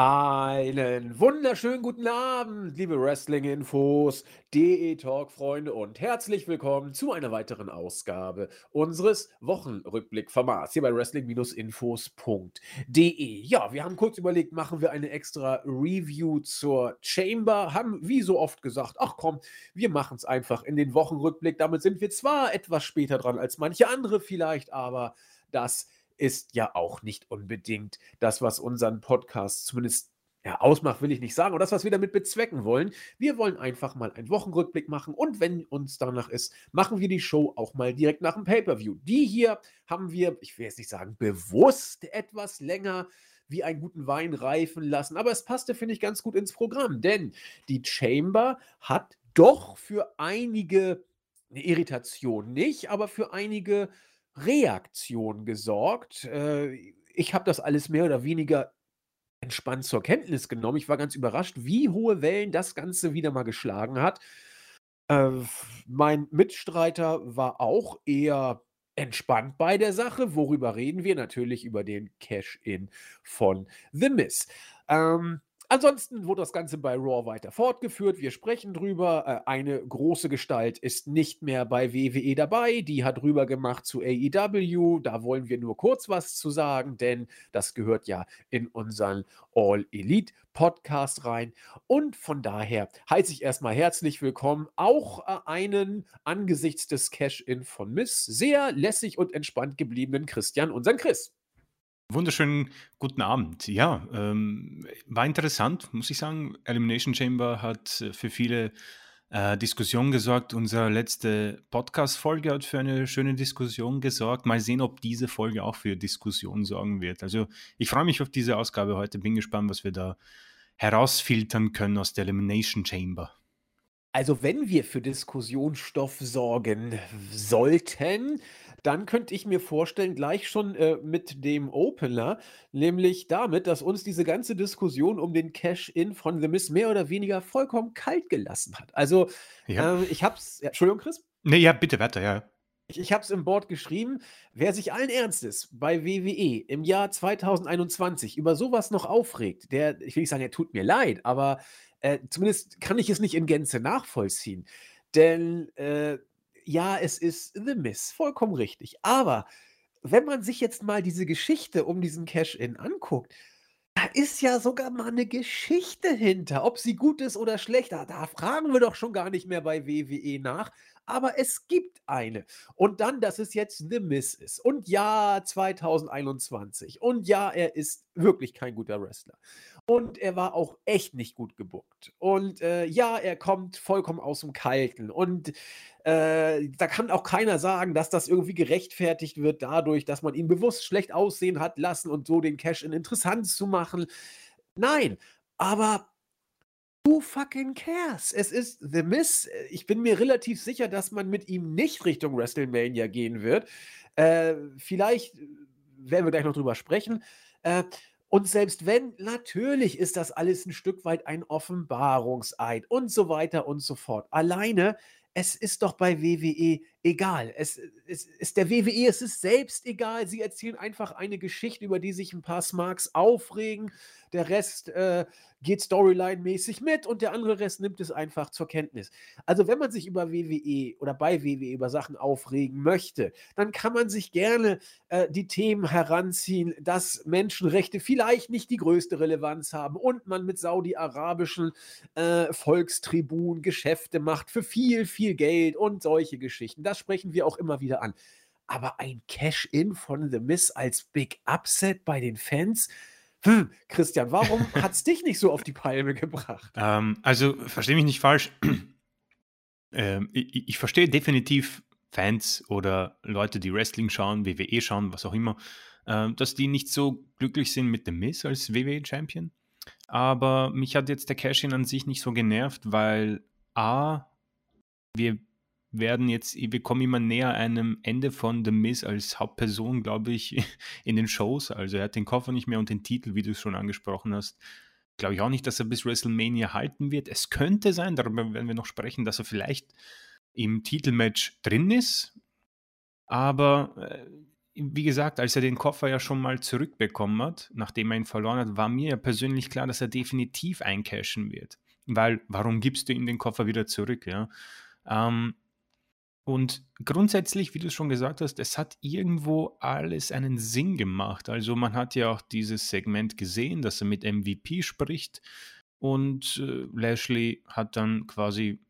Einen wunderschönen guten Abend, liebe Wrestling-Infos, DE-Talk-Freunde und herzlich willkommen zu einer weiteren Ausgabe unseres Wochenrückblick-Formats hier bei wrestling-infos.de. Ja, wir haben kurz überlegt, machen wir eine extra Review zur Chamber, haben wie so oft gesagt, ach komm, wir machen es einfach in den Wochenrückblick. Damit sind wir zwar etwas später dran als manche andere vielleicht, aber das ist ja auch nicht unbedingt das, was unseren Podcast zumindest ja, ausmacht, will ich nicht sagen, oder das, was wir damit bezwecken wollen. Wir wollen einfach mal einen Wochenrückblick machen und wenn uns danach ist, machen wir die Show auch mal direkt nach dem Pay-Per-View. Die hier haben wir, ich will jetzt nicht sagen, bewusst etwas länger wie einen guten Wein reifen lassen, aber es passte, finde ich, ganz gut ins Programm, denn die Chamber hat doch für einige, eine Irritation nicht, aber für einige Reaktion gesorgt. Äh, ich habe das alles mehr oder weniger entspannt zur Kenntnis genommen. Ich war ganz überrascht, wie hohe Wellen das Ganze wieder mal geschlagen hat. Äh, mein Mitstreiter war auch eher entspannt bei der Sache. Worüber reden wir? Natürlich über den Cash-In von The Miss. Ähm, Ansonsten wurde das Ganze bei Raw weiter fortgeführt. Wir sprechen drüber. Äh, eine große Gestalt ist nicht mehr bei WWE dabei. Die hat rüber gemacht zu AEW. Da wollen wir nur kurz was zu sagen, denn das gehört ja in unseren All Elite Podcast rein. Und von daher heiße ich erstmal herzlich willkommen auch äh, einen angesichts des Cash-In von Miss sehr lässig und entspannt gebliebenen Christian, unseren Chris. Wunderschönen guten Abend. Ja, ähm, war interessant, muss ich sagen. Elimination Chamber hat äh, für viele äh, Diskussionen gesorgt. Unsere letzte Podcast-Folge hat für eine schöne Diskussion gesorgt. Mal sehen, ob diese Folge auch für Diskussionen sorgen wird. Also ich freue mich auf diese Ausgabe heute. Bin gespannt, was wir da herausfiltern können aus der Elimination Chamber. Also wenn wir für Diskussionsstoff sorgen sollten, dann könnte ich mir vorstellen, gleich schon äh, mit dem Opener, nämlich damit, dass uns diese ganze Diskussion um den Cash-In von The Miss mehr oder weniger vollkommen kalt gelassen hat. Also, ja. äh, ich hab's. Ja, Entschuldigung, Chris? Nee, ja, bitte weiter, ja. Ich, ich habe es im Board geschrieben. Wer sich allen Ernstes bei WWE im Jahr 2021 über sowas noch aufregt, der, ich will nicht sagen, er tut mir leid, aber äh, zumindest kann ich es nicht in Gänze nachvollziehen. Denn äh, ja, es ist The Miss, vollkommen richtig. Aber wenn man sich jetzt mal diese Geschichte um diesen Cash-In anguckt, da ist ja sogar mal eine Geschichte hinter. Ob sie gut ist oder schlecht, da, fragen wir doch schon gar nicht mehr bei WWE nach aber es gibt eine. Und dann, dass es jetzt The Miss ist. Und ja, 2021. Und ja, er ist wirklich kein guter Wrestler. Und er war auch echt nicht gut gebuckt. Und äh, ja, er kommt vollkommen aus dem Kalten. Und äh, da kann auch keiner sagen, dass das irgendwie gerechtfertigt wird dadurch, dass man ihn bewusst schlecht aussehen hat lassen und so den Cash-In interessant zu machen. Nein, aber Who fucking cares? Es ist The Miss. Ich bin mir relativ sicher, dass man mit ihm nicht Richtung WrestleMania gehen wird. Äh, vielleicht werden wir gleich noch drüber sprechen. Äh, und selbst wenn, natürlich ist das alles ein Stück weit ein Offenbarungseid und so weiter und so fort. Alleine, es ist doch bei WWE egal. Es, es ist der WWE, es ist selbst egal. Sie erzählen einfach eine Geschichte, über die sich ein paar Smarks aufregen. Der Rest äh, geht Storyline-mäßig mit und der andere Rest nimmt es einfach zur Kenntnis. Also wenn man sich über WWE oder bei WWE über Sachen aufregen möchte, dann kann man sich gerne äh, die Themen heranziehen, dass Menschenrechte vielleicht nicht die größte Relevanz haben und man mit saudi-arabischen äh, Volkstribunen Geschäfte macht für viel, viel Geld und solche Geschichten. Das sprechen wir auch immer wieder an. Aber ein Cash-In von The Miss als Big Upset bei den Fans, hm, Christian, warum hat es dich nicht so auf die Palme gebracht? Ähm, also, verstehe mich nicht falsch. ähm, ich, ich verstehe definitiv Fans oder Leute, die Wrestling schauen, WWE schauen, was auch immer, äh, dass die nicht so glücklich sind mit dem Miss als WWE-Champion. Aber mich hat jetzt der Cash-In an sich nicht so genervt, weil A, wir werden jetzt, wir kommen immer näher einem Ende von The Miz als Hauptperson, glaube ich, in den Shows. Also er hat den Koffer nicht mehr und den Titel, wie du es schon angesprochen hast. Glaube ich auch nicht, dass er bis WrestleMania halten wird. Es könnte sein, darüber werden wir noch sprechen, dass er vielleicht im Titelmatch drin ist. Aber äh, wie gesagt, als er den Koffer ja schon mal zurückbekommen hat, nachdem er ihn verloren hat, war mir ja persönlich klar, dass er definitiv eincashen wird. Weil, warum gibst du ihm den Koffer wieder zurück? Ja? Ähm, und grundsätzlich, wie du schon gesagt hast, es hat irgendwo alles einen Sinn gemacht. Also man hat ja auch dieses Segment gesehen, dass er mit MVP spricht und äh, Lashley hat dann quasi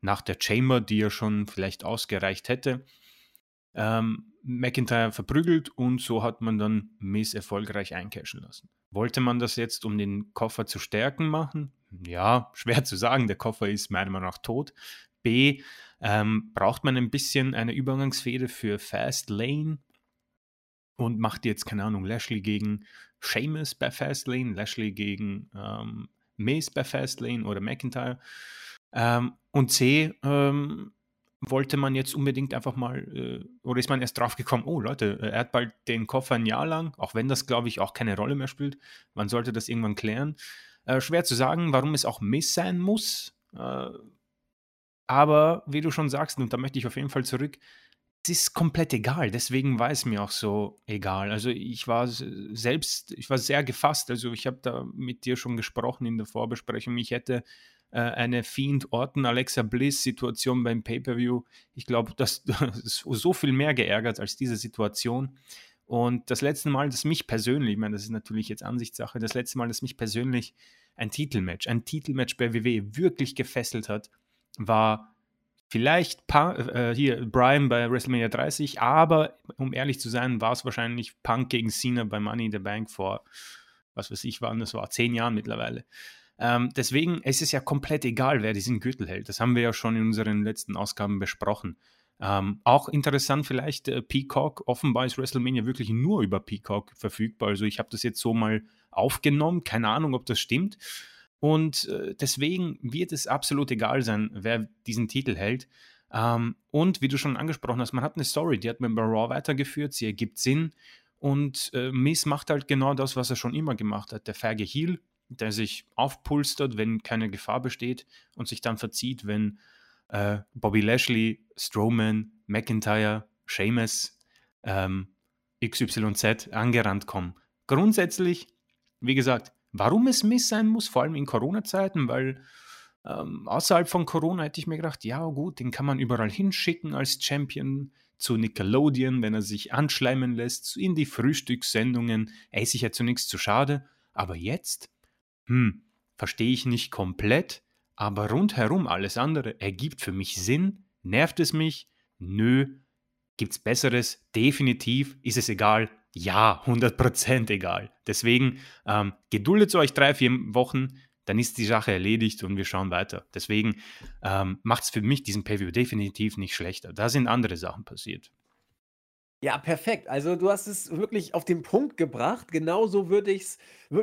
nach der Chamber, die er schon vielleicht ausgereicht hätte, ähm, McIntyre verprügelt und so hat man dann Miss erfolgreich eincashen lassen. Wollte man das jetzt, um den Koffer zu stärken, machen? Ja, schwer zu sagen. Der Koffer ist meiner Meinung nach tot. B, ähm, braucht man ein bisschen eine Übergangsfehde für Fast Lane und macht jetzt, keine Ahnung, Lashley gegen Sheamus bei Fast Lane, Lashley gegen ähm, Miz bei Fast Lane oder McIntyre. Ähm, und C, ähm, wollte man jetzt unbedingt einfach mal, äh, oder ist man erst drauf gekommen, oh Leute, äh, er hat bald den Koffer ein Jahr lang, auch wenn das, glaube ich, auch keine Rolle mehr spielt. Man sollte das irgendwann klären. Äh, schwer zu sagen, warum es auch Miss sein muss. Äh, aber wie du schon sagst, und da möchte ich auf jeden Fall zurück, es ist komplett egal. Deswegen war es mir auch so egal. Also ich war selbst, ich war sehr gefasst. Also ich habe da mit dir schon gesprochen in der Vorbesprechung. Ich hätte äh, eine Fiend Orton Alexa Bliss Situation beim Pay-per-View. Ich glaube, das, das ist so viel mehr geärgert als diese Situation. Und das letzte Mal, das mich persönlich, ich meine, das ist natürlich jetzt Ansichtssache, das letzte Mal, das mich persönlich ein Titelmatch, ein Titelmatch bei WWE wirklich gefesselt hat, war vielleicht Punk, äh, hier Brian bei WrestleMania 30, aber um ehrlich zu sein, war es wahrscheinlich Punk gegen Cena bei Money in the Bank vor, was weiß ich, wann das war, zehn Jahren mittlerweile. Ähm, deswegen es ist es ja komplett egal, wer diesen Gürtel hält. Das haben wir ja schon in unseren letzten Ausgaben besprochen. Ähm, auch interessant vielleicht, äh, Peacock, offenbar ist WrestleMania wirklich nur über Peacock verfügbar. Also ich habe das jetzt so mal aufgenommen, keine Ahnung, ob das stimmt. Und äh, deswegen wird es absolut egal sein, wer diesen Titel hält. Ähm, und wie du schon angesprochen hast, man hat eine Story, die hat man bei Raw weitergeführt, sie ergibt Sinn. Und äh, Miss macht halt genau das, was er schon immer gemacht hat. Der feige Heel, der sich aufpulstert, wenn keine Gefahr besteht und sich dann verzieht, wenn äh, Bobby Lashley, Strowman, McIntyre, Sheamus, ähm, XYZ angerannt kommen. Grundsätzlich, wie gesagt, warum es Miss sein muss, vor allem in Corona-Zeiten, weil ähm, außerhalb von Corona hätte ich mir gedacht, ja gut, den kann man überall hinschicken als Champion zu Nickelodeon, wenn er sich anschleimen lässt, in die Frühstückssendungen. Er ist sich ja zunächst zu schade. Aber jetzt hm, verstehe ich nicht komplett, aber rundherum alles andere ergibt für mich Sinn. Nervt es mich? Nö. Gibt's Besseres? Definitiv. Ist es egal? Ja, 100% egal. Deswegen ähm, geduldet euch drei, vier Wochen, dann ist die Sache erledigt und wir schauen weiter. Deswegen ähm, macht es für mich diesen Preview definitiv nicht schlechter. Da sind andere Sachen passiert. Ja, perfekt. Also du hast es wirklich auf den Punkt gebracht. Genauso würde ich es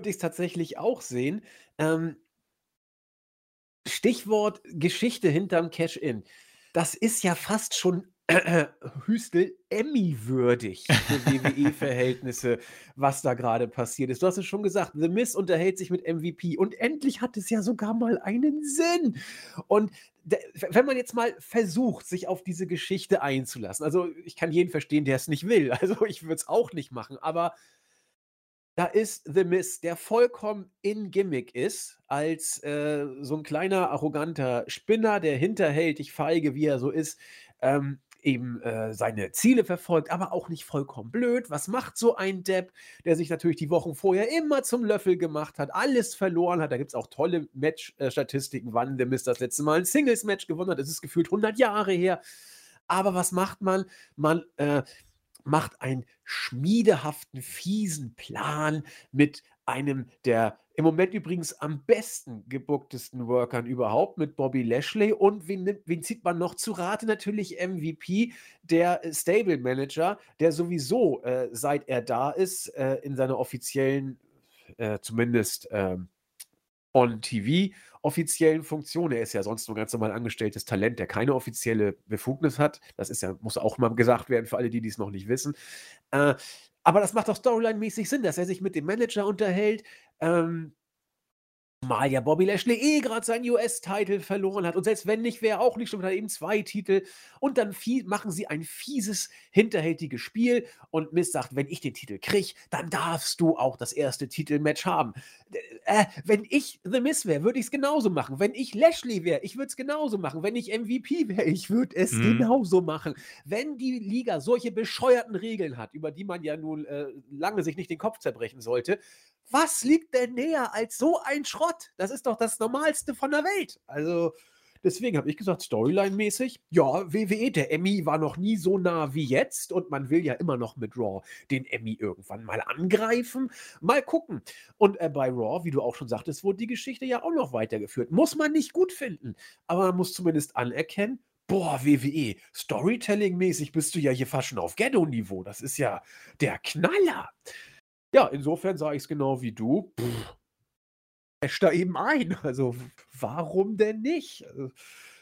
ich's tatsächlich auch sehen. Ähm Stichwort Geschichte hinterm Cash-In. Das ist ja fast schon Hüstel Emmy-würdig für WWE-Verhältnisse, was da gerade passiert ist. Du hast es schon gesagt, The Miz unterhält sich mit MVP und endlich hat es ja sogar mal einen Sinn. Und wenn man jetzt mal versucht, sich auf diese Geschichte einzulassen, also ich kann jeden verstehen, der es nicht will, also ich würde es auch nicht machen, aber da ist The Miz, der vollkommen in Gimmick ist, als äh, so ein kleiner, arroganter Spinner, der hinterhältig feige, wie er so ist, ähm, eben äh, seine Ziele verfolgt, aber auch nicht vollkommen blöd. Was macht so ein Depp, der sich natürlich die Wochen vorher immer zum Löffel gemacht hat, alles verloren hat? Da gibt es auch tolle Match-Statistiken, wann der Mist das letzte Mal ein Singles-Match gewonnen hat. Das ist gefühlt 100 Jahre her. Aber was macht man? Man äh, macht einen schmiedehaften, fiesen Plan mit einem der im Moment übrigens am besten gebucktesten Workern überhaupt mit Bobby Lashley. Und wen, wen zieht man noch zu Rate? Natürlich MVP, der äh, Stable Manager, der sowieso, äh, seit er da ist, äh, in seiner offiziellen, äh, zumindest ähm, on TV, offiziellen Funktion. Er ist ja sonst nur ganz normal angestelltes Talent, der keine offizielle Befugnis hat. Das ist ja, muss auch mal gesagt werden für alle, die dies noch nicht wissen. Äh, aber das macht doch Storyline-mäßig Sinn, dass er sich mit dem Manager unterhält. Ähm, Mal ja Bobby Lashley eh gerade seinen US-Titel verloren hat. Und selbst wenn nicht, wäre auch nicht schon wieder eben zwei Titel. Und dann machen sie ein fieses, hinterhältiges Spiel. Und Miss sagt, wenn ich den Titel kriege, dann darfst du auch das erste Titelmatch haben. Äh, wenn ich The Miss wäre, würde ich es genauso machen. Wenn ich Lashley wäre, ich würde es genauso machen. Wenn ich MVP wäre, ich würde es mhm. genauso machen. Wenn die Liga solche bescheuerten Regeln hat, über die man ja nun äh, lange sich nicht den Kopf zerbrechen sollte, was liegt denn näher als so ein Schrott? Das ist doch das Normalste von der Welt. Also, deswegen habe ich gesagt, Storyline-mäßig, ja, WWE, der Emmy war noch nie so nah wie jetzt und man will ja immer noch mit Raw den Emmy irgendwann mal angreifen. Mal gucken. Und äh, bei Raw, wie du auch schon sagtest, wurde die Geschichte ja auch noch weitergeführt. Muss man nicht gut finden, aber man muss zumindest anerkennen, boah, WWE, Storytelling-mäßig bist du ja hier fast schon auf Ghetto-Niveau. Das ist ja der Knaller. Ja, insofern sage ich es genau wie du. Pff, da eben ein. Also, warum denn nicht? Also,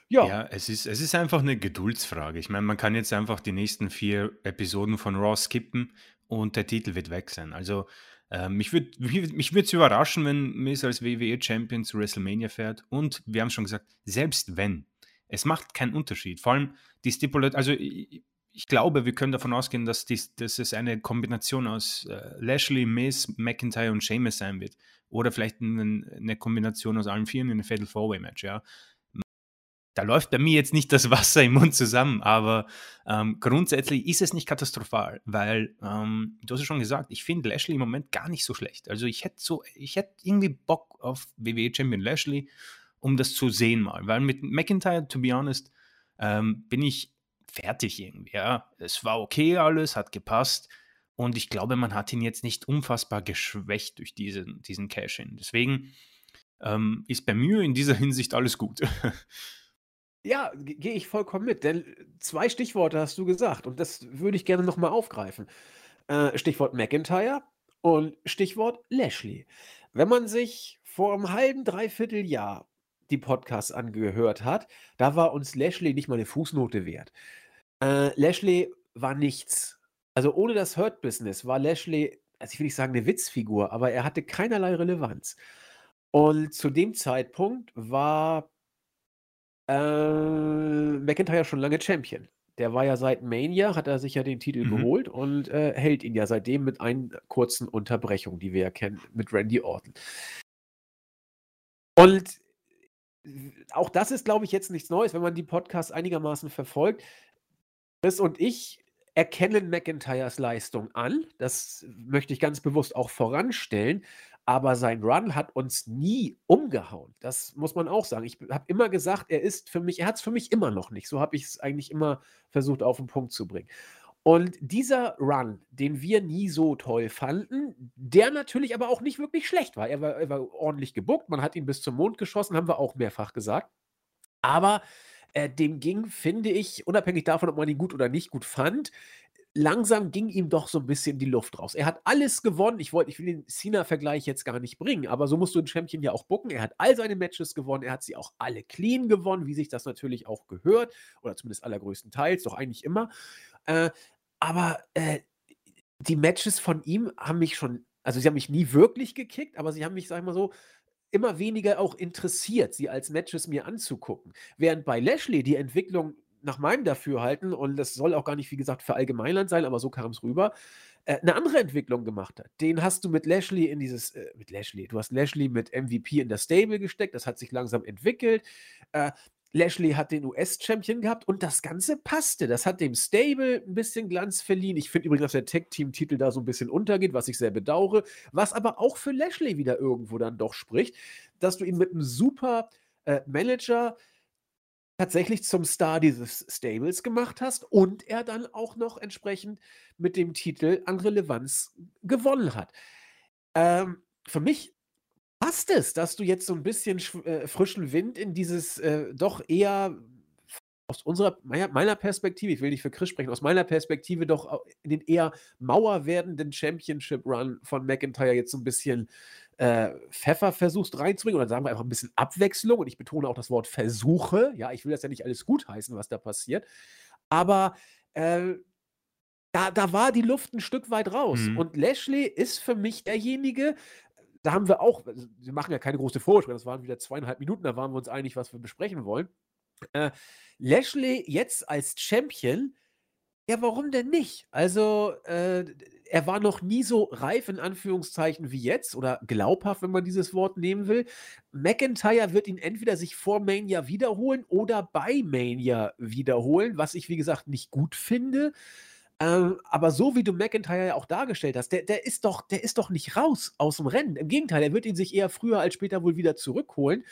ja. Ja, es ist, es ist einfach eine Geduldsfrage. Ich meine, man kann jetzt einfach die nächsten vier Episoden von Raw skippen und der Titel wird weg sein. Also, äh, mich würde mich es überraschen, wenn Miss als WWE-Champion zu WrestleMania fährt. Und wir haben schon gesagt, selbst wenn, es macht keinen Unterschied. Vor allem die Stipulation, also ich glaube, wir können davon ausgehen, dass, dies, dass es eine Kombination aus äh, Lashley, Miz, McIntyre und Sheamus sein wird. Oder vielleicht eine, eine Kombination aus allen vier in einem Fatal Four-Way-Match, ja. Da läuft bei mir jetzt nicht das Wasser im Mund zusammen, aber ähm, grundsätzlich ist es nicht katastrophal, weil, ähm, du hast ja schon gesagt, ich finde Lashley im Moment gar nicht so schlecht. Also ich hätte so, ich hätte irgendwie Bock auf WWE Champion Lashley, um das zu sehen mal. Weil mit McIntyre, to be honest, ähm, bin ich fertig irgendwie. Ja. Es war okay alles, hat gepasst. Und ich glaube, man hat ihn jetzt nicht unfassbar geschwächt durch diesen, diesen Cash-In. Deswegen ähm, ist bei mir in dieser Hinsicht alles gut. Ja, gehe ich vollkommen mit, denn zwei Stichworte hast du gesagt und das würde ich gerne nochmal aufgreifen. Äh, Stichwort McIntyre und Stichwort Lashley. Wenn man sich vor einem halben, dreiviertel Jahr die Podcasts angehört hat, da war uns Lashley nicht mal eine Fußnote wert. Äh, Lashley war nichts. Also ohne das Hurt-Business war Lashley, also ich will nicht sagen eine Witzfigur, aber er hatte keinerlei Relevanz. Und zu dem Zeitpunkt war äh, McIntyre schon lange Champion. Der war ja seit Mania, hat er sich ja den Titel mhm. geholt und äh, hält ihn ja seitdem mit einer kurzen Unterbrechung, die wir ja kennen, mit Randy Orton. Und auch das ist, glaube ich, jetzt nichts Neues, wenn man die Podcasts einigermaßen verfolgt. Chris und ich erkennen McIntyres Leistung an. Das möchte ich ganz bewusst auch voranstellen. Aber sein Run hat uns nie umgehauen. Das muss man auch sagen. Ich habe immer gesagt, er ist für mich, er hat es für mich immer noch nicht. So habe ich es eigentlich immer versucht auf den Punkt zu bringen. Und dieser Run, den wir nie so toll fanden, der natürlich aber auch nicht wirklich schlecht war. Er war, er war ordentlich gebuckt, man hat ihn bis zum Mond geschossen, haben wir auch mehrfach gesagt. Aber äh, dem ging, finde ich, unabhängig davon, ob man ihn gut oder nicht gut fand, langsam ging ihm doch so ein bisschen die Luft raus. Er hat alles gewonnen. Ich wollte, ich will den Cena-Vergleich jetzt gar nicht bringen, aber so musst du ein Champion ja auch bucken. Er hat all seine Matches gewonnen. Er hat sie auch alle clean gewonnen, wie sich das natürlich auch gehört. Oder zumindest allergrößtenteils, doch eigentlich immer. Äh, aber äh, die Matches von ihm haben mich schon, also sie haben mich nie wirklich gekickt, aber sie haben mich, sag ich mal so, immer weniger auch interessiert, sie als Matches mir anzugucken. Während bei Lashley die Entwicklung nach meinem Dafürhalten, und das soll auch gar nicht, wie gesagt, für Allgemeinland sein, aber so kam es rüber, äh, eine andere Entwicklung gemacht hat. Den hast du mit Lashley in dieses, äh, mit Lashley, du hast Lashley mit MVP in der Stable gesteckt, das hat sich langsam entwickelt. Äh, Lashley hat den US-Champion gehabt und das Ganze passte. Das hat dem Stable ein bisschen Glanz verliehen. Ich finde übrigens, dass der Tag-Team-Titel da so ein bisschen untergeht, was ich sehr bedauere. Was aber auch für Lashley wieder irgendwo dann doch spricht, dass du ihn mit einem super äh, Manager tatsächlich zum Star dieses Stables gemacht hast und er dann auch noch entsprechend mit dem Titel an Relevanz gewonnen hat. Ähm, für mich passt es, dass du jetzt so ein bisschen äh, frischen Wind in dieses äh, doch eher aus unserer meiner, Perspektive, ich will nicht für Chris sprechen, aus meiner Perspektive doch in den eher mauer werdenden Championship Run von McIntyre jetzt so ein bisschen äh, Pfeffer versuchst reinzubringen oder sagen wir einfach ein bisschen Abwechslung und ich betone auch das Wort Versuche. Ja, ich will das ja nicht alles gutheißen, was da passiert, aber äh, da, da war die Luft ein Stück weit raus. Mhm. Und Lashley ist für mich derjenige, da haben wir auch, also, wir machen ja keine große Vorschau, das waren wieder zweieinhalb Minuten, da waren wir uns einig, was wir besprechen wollen. Äh, Lashley jetzt als Champion, ja, warum denn nicht? Also, äh, er war noch nie so reif in Anführungszeichen wie jetzt oder glaubhaft, wenn man dieses Wort nehmen will. McIntyre wird ihn entweder sich vor Mania wiederholen oder bei Mania wiederholen, was ich, wie gesagt, nicht gut finde. Ähm, aber so wie du McIntyre ja auch dargestellt hast, der, der, ist doch, der ist doch nicht raus aus dem Rennen. Im Gegenteil, er wird ihn sich eher früher als später wohl wieder zurückholen.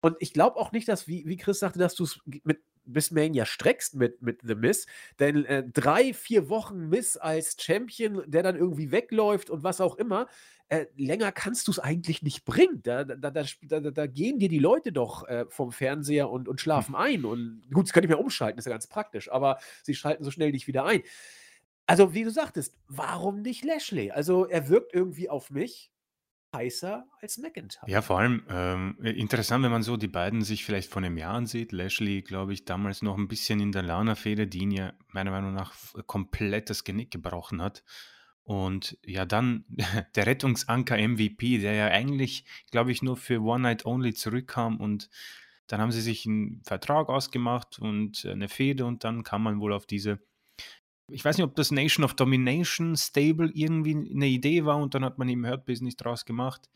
Und ich glaube auch nicht, dass, wie, wie Chris sagte, dass du es mit bis Mania streckst mit, mit The Miss. Denn äh, drei, vier Wochen Miss als Champion, der dann irgendwie wegläuft und was auch immer, äh, länger kannst du es eigentlich nicht bringen. Da, da, da, da, gehen dir die Leute doch äh, vom Fernseher und, und schlafen hm. ein. Und gut, das kann ich mir umschalten, ist ja ganz praktisch, aber sie schalten so schnell nicht wieder ein. Also, wie du sagtest, warum nicht Lashley? Also, er wirkt irgendwie auf mich heißer als McIntyre. Ja, vor allem ähm, interessant, wenn man so die beiden sich vielleicht vor einem Jahr ansieht. Lashley, glaube ich, damals noch ein bisschen in der Lana-Fehde, die ihn ja meiner Meinung nach komplett das Genick gebrochen hat. Und ja, dann der Rettungsanker MVP, der ja eigentlich, glaube ich, nur für One Night Only zurückkam und dann haben sie sich einen Vertrag ausgemacht und eine Fehde und dann kam man wohl auf diese ich weiß nicht, ob das Nation of Domination Stable irgendwie eine Idee war und dann hat man eben Hurt Business draus gemacht.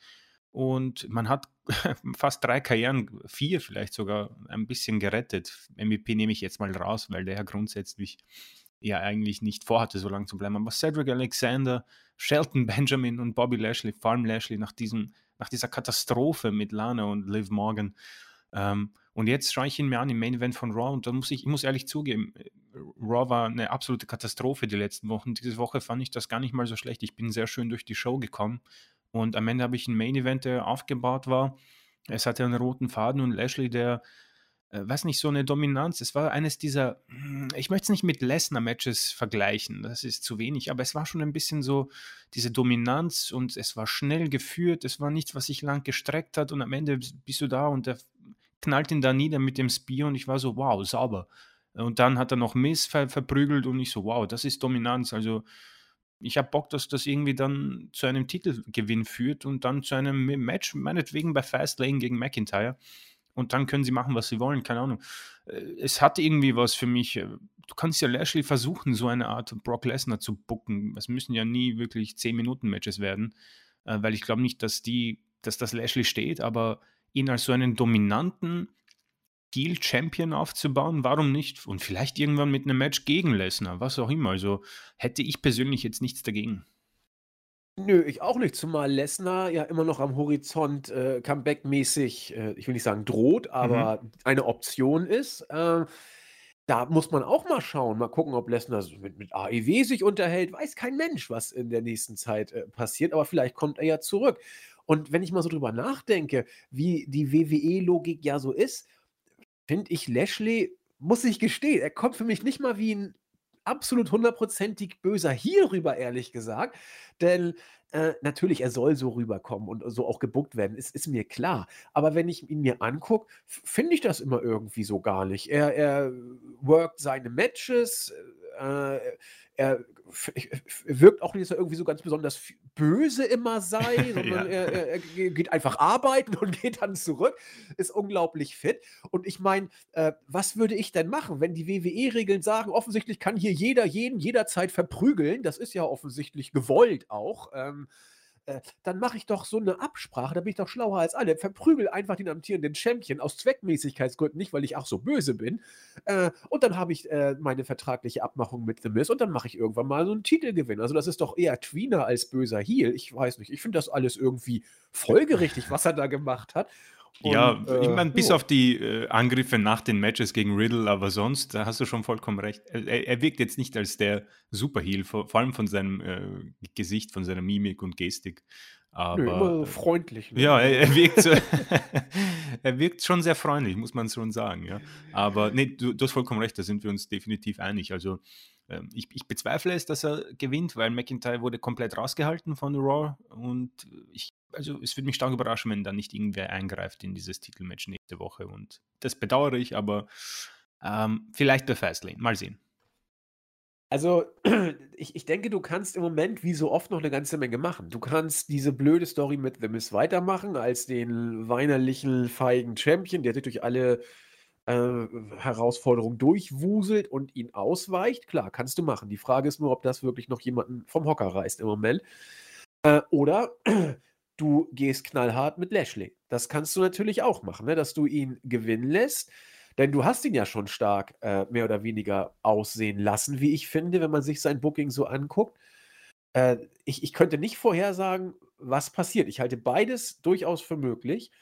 Und man hat fast drei Karrieren, vier vielleicht sogar, ein bisschen gerettet. MVP nehme ich jetzt mal raus, weil der ja grundsätzlich ja eigentlich nicht vorhatte, so lange zu bleiben. Aber Cedric Alexander, Shelton Benjamin und Bobby Lashley, Farm Lashley, nach, diesem, nach dieser Katastrophe mit Lana und Liv Morgan, ähm, und jetzt schaue ich ihn mir an im Main Event von Raw und da muss ich, ich muss ehrlich zugeben, Raw war eine absolute Katastrophe die letzten Wochen. Diese Woche fand ich das gar nicht mal so schlecht. Ich bin sehr schön durch die Show gekommen und am Ende habe ich einen Main Event, der aufgebaut war. Es hatte einen roten Faden und Lashley, der, äh, weiß nicht, so eine Dominanz. Es war eines dieser, hm, ich möchte es nicht mit Lesnar-Matches vergleichen, das ist zu wenig, aber es war schon ein bisschen so diese Dominanz und es war schnell geführt, es war nichts, was sich lang gestreckt hat und am Ende bist du da und der knallt ihn da nieder mit dem Spear und ich war so, wow, sauber. Und dann hat er noch Miss ver verprügelt und ich so, wow, das ist Dominanz. Also ich habe Bock, dass das irgendwie dann zu einem Titelgewinn führt und dann zu einem Match, meinetwegen bei Fastlane gegen McIntyre. Und dann können sie machen, was sie wollen, keine Ahnung. Äh, es hat irgendwie was für mich. Äh, du kannst ja Lashley versuchen, so eine Art Brock Lesnar zu bucken. Es müssen ja nie wirklich 10-Minuten-Matches werden, äh, weil ich glaube nicht, dass die, dass das Lashley steht, aber ihn als so einen dominanten Heel-Champion aufzubauen, warum nicht? Und vielleicht irgendwann mit einem Match gegen Lesnar, was auch immer. Also hätte ich persönlich jetzt nichts dagegen. Nö, ich auch nicht, zumal Lesnar ja immer noch am Horizont äh, Comeback-mäßig, äh, ich will nicht sagen droht, aber mhm. eine Option ist. Äh, da muss man auch mal schauen, mal gucken, ob Lesnar mit, mit AEW sich unterhält. Weiß kein Mensch, was in der nächsten Zeit äh, passiert, aber vielleicht kommt er ja zurück. Und wenn ich mal so drüber nachdenke, wie die WWE-Logik ja so ist, finde ich Lashley, muss ich gestehen, er kommt für mich nicht mal wie ein absolut hundertprozentig böser hier rüber, ehrlich gesagt. Denn äh, natürlich, er soll so rüberkommen und so auch gebuckt werden, ist, ist mir klar. Aber wenn ich ihn mir angucke, finde ich das immer irgendwie so gar nicht. Er, er workt seine Matches, äh, er wirkt auch nicht, dass er irgendwie so ganz besonders böse immer sei, sondern ja. er, er, geht einfach arbeiten und geht dann zurück, ist unglaublich fit. Und ich meine, äh, was würde ich denn machen, wenn die WWE-Regeln sagen, offensichtlich kann hier jeder jeden jederzeit verprügeln, das ist ja offensichtlich gewollt auch. Ähm, äh, dann mache ich doch so eine Absprache, da bin ich doch schlauer als alle. Verprügel einfach den amtierenden Champion aus Zweckmäßigkeitsgründen, nicht weil ich auch so böse bin. Äh, und dann habe ich äh, meine vertragliche Abmachung mit The Miz und dann mache ich irgendwann mal so einen Titelgewinn. Also das ist doch eher Tweener als böser Heel. Ich weiß nicht, ich finde das alles irgendwie folgerichtig, was er da gemacht hat. Und, ja, ich meine, bis oh. auf die äh, Angriffe nach den Matches gegen Riddle, aber sonst, da hast du schon vollkommen recht. Er, er wirkt jetzt nicht als der Superheel, vor, vor allem von seinem äh, Gesicht, von seiner Mimik und Gestik. Aber, Nö, immer äh, freundlich. Ne? Ja, er, er wirkt so, er wirkt schon sehr freundlich, muss man schon sagen. Ja. Aber nee, du, du hast vollkommen recht, da sind wir uns definitiv einig. Also ähm, ich, ich, bezweifle es, dass er gewinnt, weil McIntyre wurde komplett rausgehalten von Raw und ich also es würde mich stark überraschen, wenn da nicht irgendwer eingreift in dieses Titelmatch nächste Woche. Und das bedauere ich, aber ähm, vielleicht bei Fastlane. Mal sehen. Also, ich ich denke, du kannst im Moment wie so oft noch eine ganze Menge machen. Du kannst diese blöde Story mit The Miz weitermachen als den weinerlichen, feigen Champion, der sich durch alle, äh, Herausforderungen durchwuselt und ihn ausweicht. Klar, kannst du machen. Die Frage ist nur, ob das wirklich noch jemanden vom Hocker reißt im Moment. Äh, oder du gehst knallhart mit Lashley. Das kannst du natürlich auch machen, ne, dass du ihn gewinnen lässt. Denn du hast ihn ja schon stark äh, mehr oder weniger aussehen lassen, wie ich finde, wenn man sich sein Booking so anguckt. Äh, ich, ich könnte nicht vorhersagen, was passiert. Ich halte beides durchaus für möglich.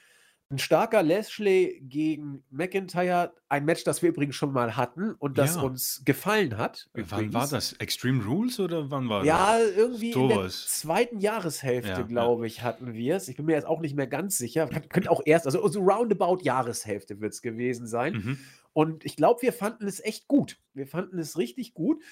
Ein starker Lashley gegen McIntyre, ein Match, das wir übrigens schon mal hatten und das ja. uns gefallen hat. Wann war das? Extreme Rules oder wann war ja, das? Ja, irgendwie so in der zweiten Jahreshälfte, ja, glaube ich, hatten wir es. Ich bin mir jetzt auch nicht mehr ganz sicher. Könnte auch erst, also so roundabout Jahreshälfte wird es gewesen sein. Mhm. Und ich glaube, wir fanden es echt gut. Wir fanden es richtig gut.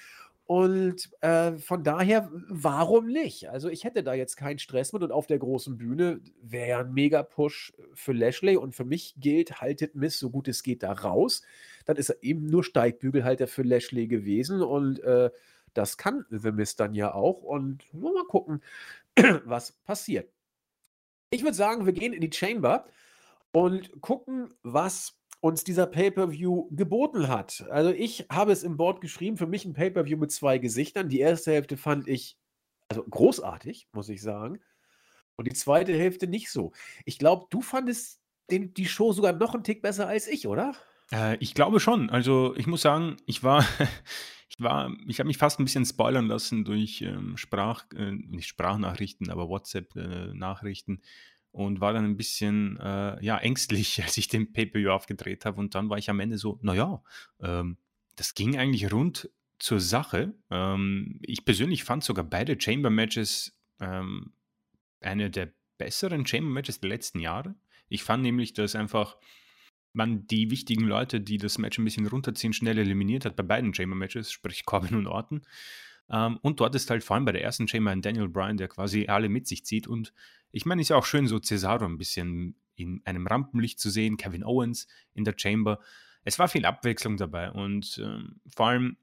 Und äh, von daher, warum nicht? Also ich hätte da jetzt keinen Stress mit und auf der großen Bühne wäre ja ein Mega-Push für Lashley und für mich gilt, haltet Miss so gut es geht da raus. Dann ist er eben nur Steigbügelhalter für Lashley gewesen und äh, das kann The Miss dann ja auch und mal gucken, was passiert. Ich würde sagen, wir gehen in die Chamber und gucken, was uns dieser Pay-per-View geboten hat. Also ich habe es im Board geschrieben, für mich ein Pay-per-View mit zwei Gesichtern. Die erste Hälfte fand ich also großartig, muss ich sagen. Und die zweite Hälfte nicht so. Ich glaube, du fandest den, die Show sogar noch einen Tick besser als ich, oder? Äh, ich glaube schon. Also ich muss sagen, ich war, ich war, ich habe mich fast ein bisschen spoilern lassen durch ähm, Sprach, äh, nicht Sprachnachrichten, aber WhatsApp-Nachrichten. Äh, und war dann ein bisschen äh, ja, ängstlich, als ich den Pay-Per-View aufgedreht habe. Und dann war ich am Ende so, naja, ähm, das ging eigentlich rund zur Sache. Ähm, ich persönlich fand sogar beide Chamber-Matches ähm, eine der besseren Chamber-Matches der letzten Jahre. Ich fand nämlich, dass einfach man die wichtigen Leute, die das Match ein bisschen runterziehen, schnell eliminiert hat bei beiden Chamber-Matches, sprich Corbin und Orton. Ähm, und dort ist halt vor allem bei der ersten Chamber ein Daniel Bryan, der quasi alle mit sich zieht. Und ich meine, ist ja auch schön, so Cesaro ein bisschen in einem Rampenlicht zu sehen, Kevin Owens in der Chamber. Es war viel Abwechslung dabei und ähm, vor allem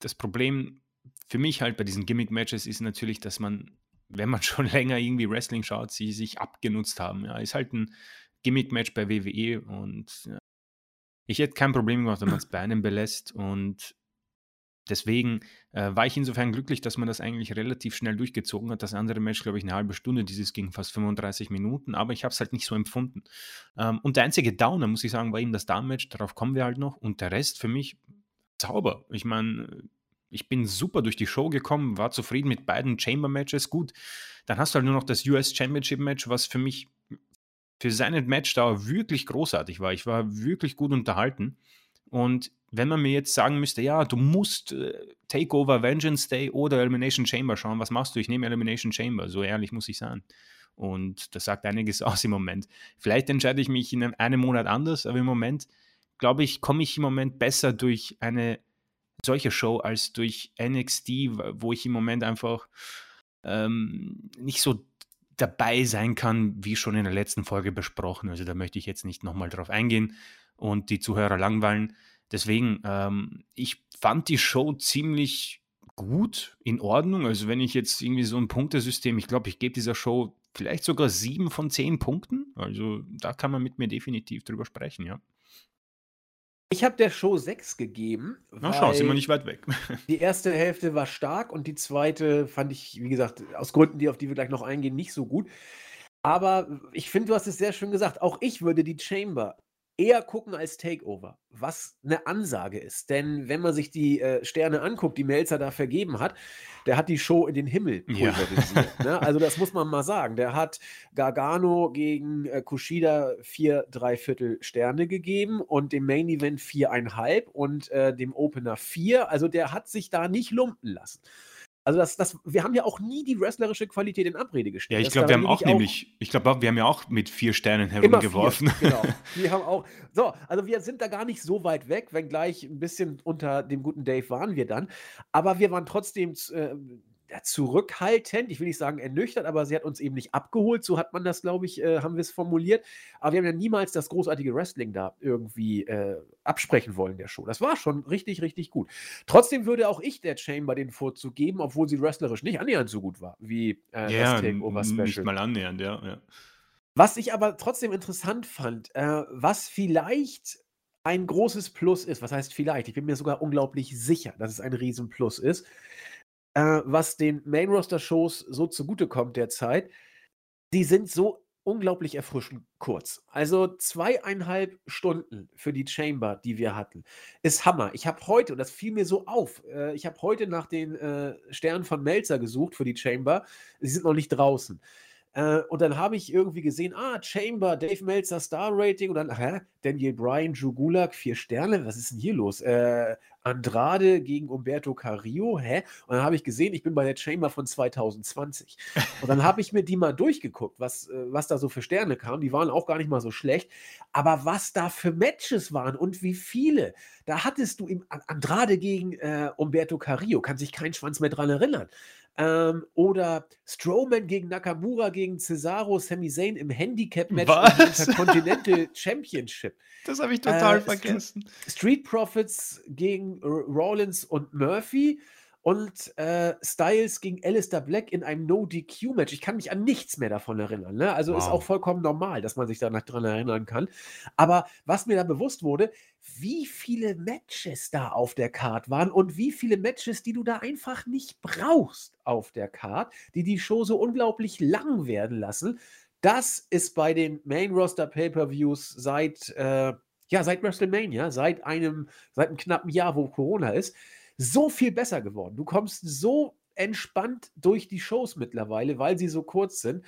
das Problem für mich halt bei diesen Gimmick-Matches ist natürlich, dass man, wenn man schon länger irgendwie Wrestling schaut, sie sich abgenutzt haben. Ja, ist halt ein Gimmick-Match bei WWE und ja, ich hätte kein Problem gemacht, wenn man es bei einem belässt und Deswegen äh, war ich insofern glücklich, dass man das eigentlich relativ schnell durchgezogen hat. Das andere Match, glaube ich, eine halbe Stunde, dieses ging fast 35 Minuten, aber ich habe es halt nicht so empfunden. Ähm, und der einzige Downer, muss ich sagen, war eben das Down-Match, darauf kommen wir halt noch. Und der Rest für mich Zauber. Ich meine, ich bin super durch die Show gekommen, war zufrieden mit beiden Chamber-Matches. Gut, dann hast du halt nur noch das US Championship-Match, was für mich für seine Matchdauer wirklich großartig war. Ich war wirklich gut unterhalten. Und wenn man mir jetzt sagen müsste, ja, du musst äh, Takeover, Vengeance Day oder Elimination Chamber schauen, was machst du? Ich nehme Elimination Chamber, so ehrlich muss ich sein. Und das sagt einiges aus im Moment. Vielleicht entscheide ich mich in einem Monat anders, aber im Moment, glaube ich, komme ich im Moment besser durch eine solche Show als durch NXT, wo ich im Moment einfach ähm, nicht so dabei sein kann, wie schon in der letzten Folge besprochen. Also da möchte ich jetzt nicht nochmal drauf eingehen und die Zuhörer langweilen. Deswegen, ähm, ich fand die Show ziemlich gut, in Ordnung. Also wenn ich jetzt irgendwie so ein Punktesystem, ich glaube, ich gebe dieser Show vielleicht sogar sieben von zehn Punkten. Also da kann man mit mir definitiv drüber sprechen, ja. Ich habe der Show sechs gegeben. Na schau, sind wir nicht weit weg. Die erste Hälfte war stark und die zweite fand ich, wie gesagt, aus Gründen, die, auf die wir gleich noch eingehen, nicht so gut. Aber ich finde, du hast es sehr schön gesagt. Auch ich würde die Chamber eher gucken als Takeover, was eine Ansage ist. Denn wenn man sich die äh, Sterne anguckt, die Melzer da vergeben hat, der hat die Show in den Himmel pulverisiert. Ja. Ne? Also das muss man mal sagen. Der hat Gargano gegen äh, Kushida vier Dreiviertel Sterne gegeben und dem Main Event viereinhalb und äh, dem Opener vier. Also der hat sich da nicht lumpen lassen. Also das, das, wir haben ja auch nie die wrestlerische Qualität in Abrede gestellt. Ja, ich glaube, wir haben auch nämlich, ich glaube, wir haben ja auch mit vier Sternen herumgeworfen. Vier, genau. Wir haben auch, so, also wir sind da gar nicht so weit weg, wenngleich ein bisschen unter dem guten Dave waren wir dann. Aber wir waren trotzdem äh, zurückhaltend, ich will nicht sagen ernüchtert, aber sie hat uns eben nicht abgeholt, so hat man das, glaube ich, äh, haben wir es formuliert. Aber wir haben ja niemals das großartige Wrestling da irgendwie äh, absprechen wollen, der Show. Das war schon richtig, richtig gut. Trotzdem würde auch ich der Chamber den Vorzug geben, obwohl sie wrestlerisch nicht annähernd so gut war wie äh, ja, das Takeover Special. Nicht mal annähernd, ja, ja. Was ich aber trotzdem interessant fand, äh, was vielleicht ein großes Plus ist, was heißt vielleicht? Ich bin mir sogar unglaublich sicher, dass es ein Riesenplus ist, äh, was den Main-Roster-Shows so zugutekommt derzeit. Die sind so unglaublich erfrischend kurz. Also zweieinhalb Stunden für die Chamber, die wir hatten, ist Hammer. Ich habe heute, und das fiel mir so auf, äh, ich habe heute nach den äh, Sternen von Melzer gesucht für die Chamber. Sie sind noch nicht draußen. Äh, und dann habe ich irgendwie gesehen, ah, Chamber, Dave Meltzer Star Rating und dann, hä, Daniel Bryan, Drew Gulak, vier Sterne, was ist denn hier los? Äh, Andrade gegen Umberto Carrillo, hä? Und dann habe ich gesehen, ich bin bei der Chamber von 2020. Und dann habe ich mir die mal durchgeguckt, was, äh, was da so für Sterne kamen. Die waren auch gar nicht mal so schlecht. Aber was da für Matches waren und wie viele, da hattest du im Andrade gegen äh, Umberto Carrillo, kann sich kein Schwanz mehr dran erinnern. Ähm, oder Strowman gegen Nakamura gegen Cesaro, Sami Zayn im Handicap-Match Intercontinental Championship. Das habe ich total äh, vergessen. Street Profits gegen Rollins und Murphy und äh, Styles gegen Alistair Black in einem No-DQ-Match. Ich kann mich an nichts mehr davon erinnern. Ne? Also wow. ist auch vollkommen normal, dass man sich daran erinnern kann. Aber was mir da bewusst wurde, wie viele Matches da auf der Card waren und wie viele Matches, die du da einfach nicht brauchst auf der Card, die die Show so unglaublich lang werden lassen. Das ist bei den Main Roster Pay-per-Views seit äh, ja seit WrestleMania, seit einem seit einem knappen Jahr, wo Corona ist, so viel besser geworden. Du kommst so entspannt durch die Shows mittlerweile, weil sie so kurz sind.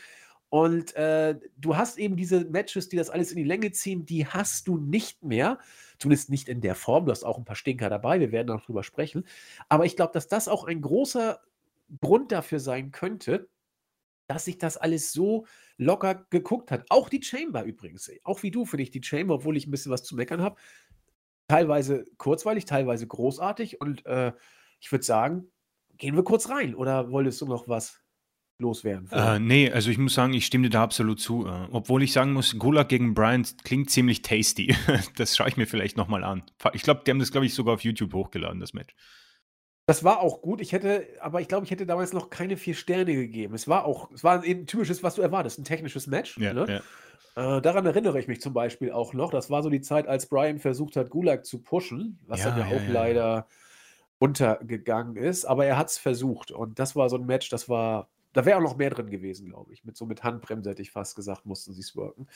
Und äh, du hast eben diese Matches, die das alles in die Länge ziehen, die hast du nicht mehr. Zumindest nicht in der Form. Du hast auch ein paar Stinker dabei. Wir werden noch drüber sprechen. Aber ich glaube, dass das auch ein großer Grund dafür sein könnte, dass sich das alles so locker geguckt hat. Auch die Chamber übrigens. Auch wie du finde ich die Chamber, obwohl ich ein bisschen was zu meckern habe, teilweise kurzweilig, teilweise großartig. Und äh, ich würde sagen, gehen wir kurz rein. Oder wolltest du noch was loswerden? Äh, nee, also ich muss sagen, ich stimme dir da absolut zu. Äh, obwohl ich sagen muss, Gulag gegen Bryant klingt ziemlich tasty. das schaue ich mir vielleicht nochmal an. Ich glaube, die haben das, glaube ich, sogar auf YouTube hochgeladen, das Match. Das war auch gut. Ich hätte, aber ich glaube, ich hätte damals noch keine vier Sterne gegeben. Es war auch, es war ein typisches, was du erwartest, ein technisches Match. Ja, ne? ja. Äh, daran erinnere ich mich zum Beispiel auch noch. Das war so die Zeit, als Brian versucht hat, Gulag zu pushen, was ja, dann ja, auch leider untergegangen ist. Aber er hat es versucht. Und das war so ein Match, das war, da wäre auch noch mehr drin gewesen, glaube ich. Mit so mit Handbremse hätte ich fast gesagt, mussten sie es worken.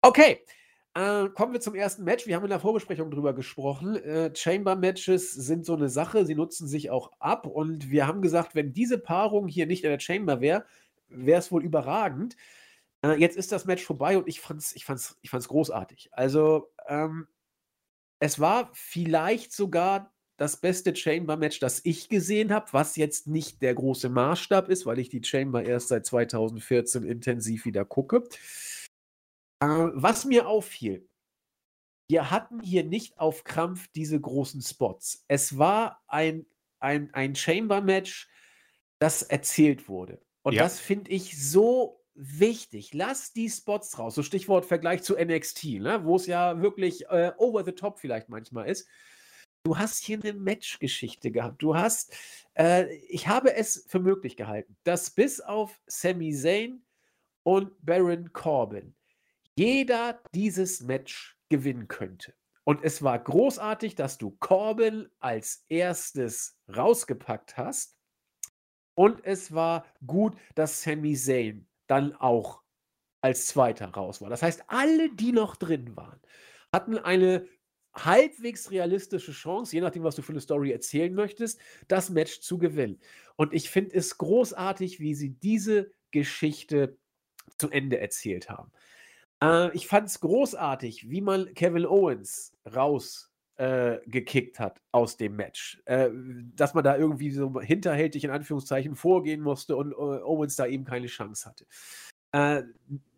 Okay. Äh, kommen wir zum ersten Match. Wir haben in der Vorbesprechung drüber gesprochen. Äh, Chamber-Matches sind so eine Sache, sie nutzen sich auch ab. Und wir haben gesagt, wenn diese Paarung hier nicht in der Chamber wäre, wäre es wohl überragend. Äh, jetzt ist das Match vorbei und ich fand's, ich fand's, ich fand's großartig. Also, ähm, es war vielleicht sogar das beste Chamber-Match, das ich gesehen habe, was jetzt nicht der große Maßstab ist, weil ich die Chamber erst seit 2014 intensiv wieder gucke. Äh, was mir auffiel, wir hatten hier nicht auf Krampf diese großen Spots. Es war ein, ein, ein Chamber-Match, das erzählt wurde. Und ja. das finde ich so wichtig. Lass die Spots raus. So Stichwort Vergleich zu NXT, ne? wo es ja wirklich äh, over the top vielleicht manchmal ist. Du hast hier eine Matchgeschichte gehabt. Du hast, äh, ich habe es für möglich gehalten, dass bis auf Sami Zayn und Baron Corbin jeder dieses Match gewinnen könnte. Und es war großartig, dass du Corbin als erstes rausgepackt hast. Und es war gut, dass Sami Zayn dann auch als Zweiter raus war. Das heißt, alle, die noch drin waren, hatten eine halbwegs realistische Chance, je nachdem, was du für eine Story erzählen möchtest, das Match zu gewinnen. Und ich finde es großartig, wie sie diese Geschichte zu Ende erzählt haben. Äh, ich fand es großartig, wie man Kevin Owens rausgekickt äh, hat aus dem Match. Äh, dass man da irgendwie so hinterhältig in Anführungszeichen vorgehen musste und äh, Owens da eben keine Chance hatte. Äh,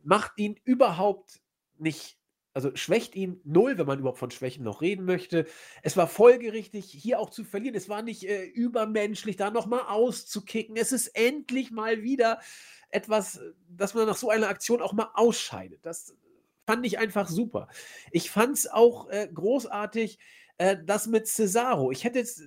macht ihn überhaupt nicht Also schwächt ihn null, wenn man überhaupt von Schwächen noch reden möchte. Es war folgerichtig, hier auch zu verlieren. Es war nicht äh, übermenschlich, da nochmal auszukicken. Es ist endlich mal wieder etwas, dass man nach so einer Aktion auch mal ausscheidet. Das fand ich einfach super. Ich fand es auch äh, großartig, äh, das mit Cesaro. Ich hätte jetzt,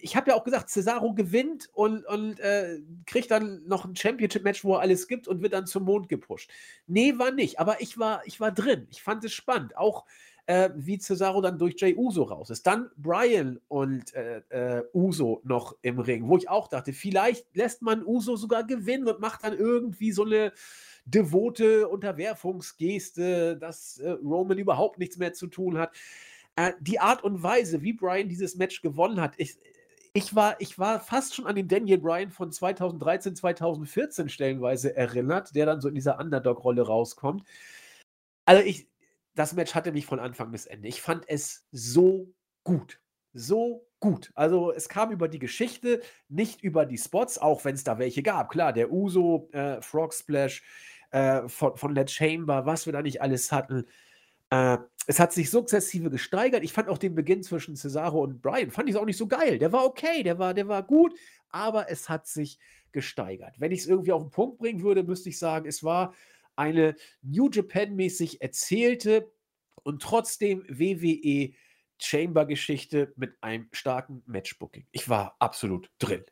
ich habe ja auch gesagt, Cesaro gewinnt und, und äh, kriegt dann noch ein Championship-Match, wo er alles gibt und wird dann zum Mond gepusht. Nee, war nicht, aber ich war, ich war drin. Ich fand es spannend. Auch äh, wie Cesaro dann durch Jay Uso raus ist. Dann Brian und äh, äh, Uso noch im Ring, wo ich auch dachte, vielleicht lässt man Uso sogar gewinnen und macht dann irgendwie so eine devote Unterwerfungsgeste, dass äh, Roman überhaupt nichts mehr zu tun hat. Äh, die Art und Weise, wie Brian dieses Match gewonnen hat, ich, ich, war, ich war fast schon an den Daniel Bryan von 2013, 2014 stellenweise erinnert, der dann so in dieser Underdog-Rolle rauskommt. Also ich, das Match hatte mich von Anfang bis Ende. Ich fand es so gut. So gut. Also es kam über die Geschichte, nicht über die Spots, auch wenn es da welche gab. Klar, der Uso, äh, Frog Splash äh, von, von Led Chamber, was wir da nicht alles hatten. Äh, es hat sich sukzessive gesteigert. Ich fand auch den Beginn zwischen Cesaro und Brian, fand ich auch nicht so geil. Der war okay, der war, der war gut, aber es hat sich gesteigert. Wenn ich es irgendwie auf den Punkt bringen würde, müsste ich sagen, es war eine New Japan-mäßig erzählte und trotzdem WWE Chamber-Geschichte mit einem starken Matchbooking. Ich war absolut drin.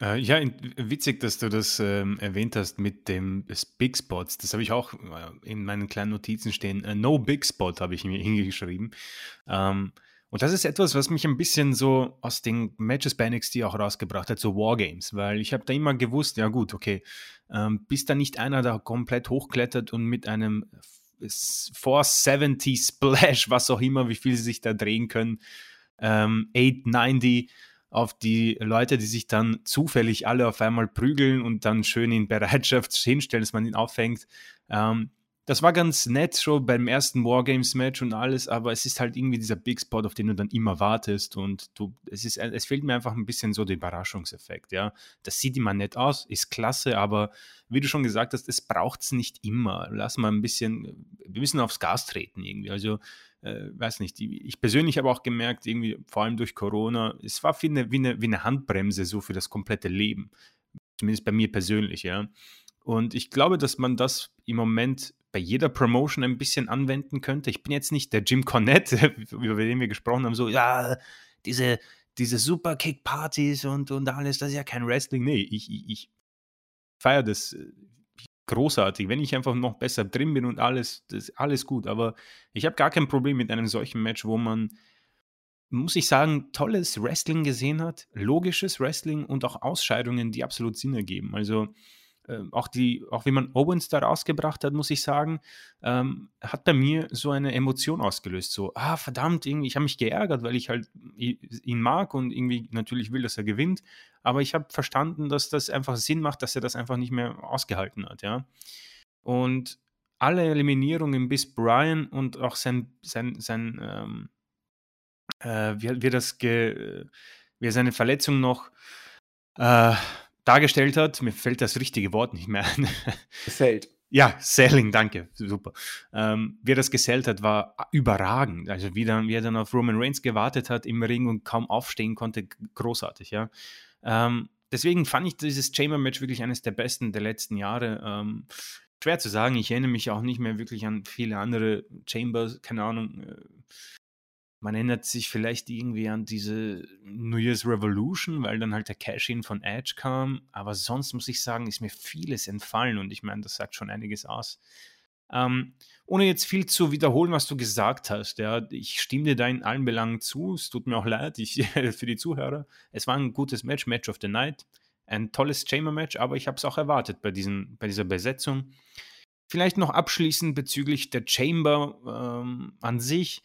Äh, ja, witzig, dass du das ähm, erwähnt hast mit dem Big Spots. Das habe ich auch äh, in meinen kleinen Notizen stehen. Äh, no Big Spot habe ich mir hingeschrieben. Ähm, und das ist etwas, was mich ein bisschen so aus den Matches bei NXT auch rausgebracht hat, so Wargames, weil ich habe da immer gewusst, ja gut, okay, ähm, bis da nicht einer da komplett hochklettert und mit einem 470 Splash, was auch immer, wie viel sie sich da drehen können, ähm, 890 auf die Leute, die sich dann zufällig alle auf einmal prügeln und dann schön in Bereitschaft hinstellen, dass man ihn auffängt. Ähm, das war ganz nett schon beim ersten Wargames-Match und alles, aber es ist halt irgendwie dieser Big Spot, auf den du dann immer wartest und du, es ist, es fehlt mir einfach ein bisschen so der Überraschungseffekt, ja. Das sieht immer nett aus, ist klasse, aber wie du schon gesagt hast, es braucht es nicht immer. Lass mal ein bisschen, wir müssen aufs Gas treten irgendwie. Also äh, weiß nicht, ich persönlich habe auch gemerkt, irgendwie vor allem durch Corona, es war wie eine, wie, eine, wie eine Handbremse so für das komplette Leben. Zumindest bei mir persönlich, ja. Und ich glaube, dass man das im Moment bei jeder Promotion ein bisschen anwenden könnte. Ich bin jetzt nicht der Jim Cornette, über den wir gesprochen haben, so, ja, diese, diese Superkick-Partys und, und alles, das ist ja kein Wrestling. Nee, ich, ich, ich feiere das äh, großartig. Wenn ich einfach noch besser drin bin und alles, das alles gut. Aber ich habe gar kein Problem mit einem solchen Match, wo man, muss ich sagen, tolles Wrestling gesehen hat, logisches Wrestling und auch Ausscheidungen, die absolut Sinn ergeben. Also ähm, auch, die, auch wie man Owens da rausgebracht hat, muss ich sagen, ähm, hat bei mir so eine Emotion ausgelöst. So, ah, verdammt, irgendwie, ich habe mich geärgert, weil ich halt ihn mag und irgendwie natürlich will, dass er gewinnt. Aber ich habe verstanden, dass das einfach Sinn macht, dass er das einfach nicht mehr ausgehalten hat, ja. Und alle Eliminierungen bis Brian und auch sein, sein, sein ähm, äh, wie, wie, das ge, wie er seine Verletzung noch äh, dargestellt hat. Mir fällt das richtige Wort nicht mehr ein. Gefällt. Ja, Selling, danke, super. Ähm, wie er das gesellt hat, war überragend. Also wie, dann, wie er dann auf Roman Reigns gewartet hat im Ring und kaum aufstehen konnte, großartig, ja. Ähm, deswegen fand ich dieses Chamber-Match wirklich eines der besten der letzten Jahre. Ähm, schwer zu sagen, ich erinnere mich auch nicht mehr wirklich an viele andere Chambers, keine Ahnung. Äh, man erinnert sich vielleicht irgendwie an diese New Year's Revolution, weil dann halt der Cash-In von Edge kam. Aber sonst muss ich sagen, ist mir vieles entfallen und ich meine, das sagt schon einiges aus. Ähm, ohne jetzt viel zu wiederholen, was du gesagt hast, ja, ich stimme dir da in allen Belangen zu. Es tut mir auch leid ich, für die Zuhörer. Es war ein gutes Match, Match of the Night. Ein tolles Chamber-Match, aber ich habe es auch erwartet bei, diesen, bei dieser Besetzung. Vielleicht noch abschließend bezüglich der Chamber ähm, an sich.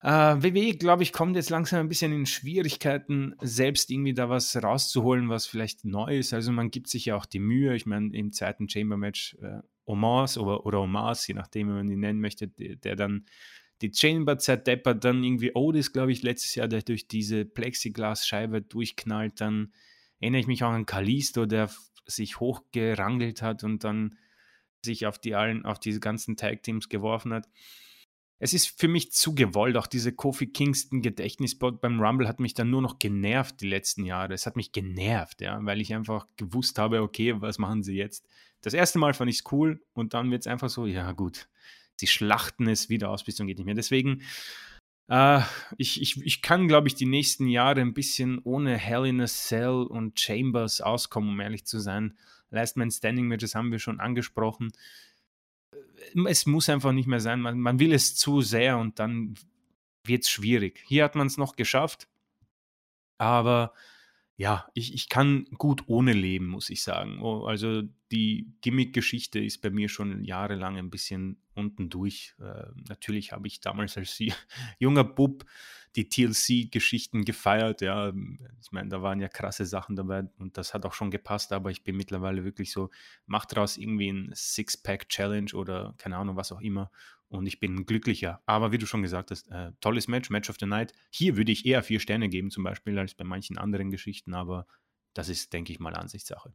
Äh, WWE, glaube ich, kommt jetzt langsam ein bisschen in Schwierigkeiten, selbst irgendwie da was rauszuholen, was vielleicht neu ist. Also man gibt sich ja auch die Mühe. Ich meine, im zweiten Chamber-Match äh, Omas oder, oder Omas, je nachdem, wie man ihn nennen möchte, der, der dann die Chamber zerdeppert, dann irgendwie Otis, glaube ich, letztes Jahr, der durch diese Plexiglasscheibe durchknallt. Dann erinnere ich mich auch an Kalisto, der sich hochgerangelt hat und dann sich auf die allen, auf diese ganzen Tag-Teams geworfen hat. Es ist für mich zu gewollt. Auch diese Kofi Kingston Gedächtnisspot beim Rumble hat mich dann nur noch genervt die letzten Jahre. Es hat mich genervt, ja, weil ich einfach gewusst habe, okay, was machen sie jetzt? Das erste Mal fand ich es cool und dann wird es einfach so, ja gut, sie schlachten es wieder aus bis zum geht nicht mehr. Deswegen, äh, ich, ich, ich kann, glaube ich, die nächsten Jahre ein bisschen ohne Hell in a Cell und Chambers auskommen, um ehrlich zu sein. Last Man Standing Matches haben wir schon angesprochen es muss einfach nicht mehr sein. Man, man will es zu sehr und dann wird es schwierig. Hier hat man es noch geschafft, aber ja, ich, ich kann gut ohne leben, muss ich sagen. Oh, also die Gimmick-Geschichte ist bei mir schon jahrelang ein bisschen unten durch. Äh, natürlich habe ich damals als junger Bub die TLC-Geschichten gefeiert. Ja, ich meine, da waren ja krasse Sachen dabei und das hat auch schon gepasst, aber ich bin mittlerweile wirklich so, mach daraus irgendwie ein Six-Pack-Challenge oder keine Ahnung, was auch immer. Und ich bin glücklicher. Aber wie du schon gesagt hast, äh, tolles Match, Match of the Night. Hier würde ich eher vier Sterne geben, zum Beispiel, als bei manchen anderen Geschichten, aber das ist, denke ich mal, Ansichtssache.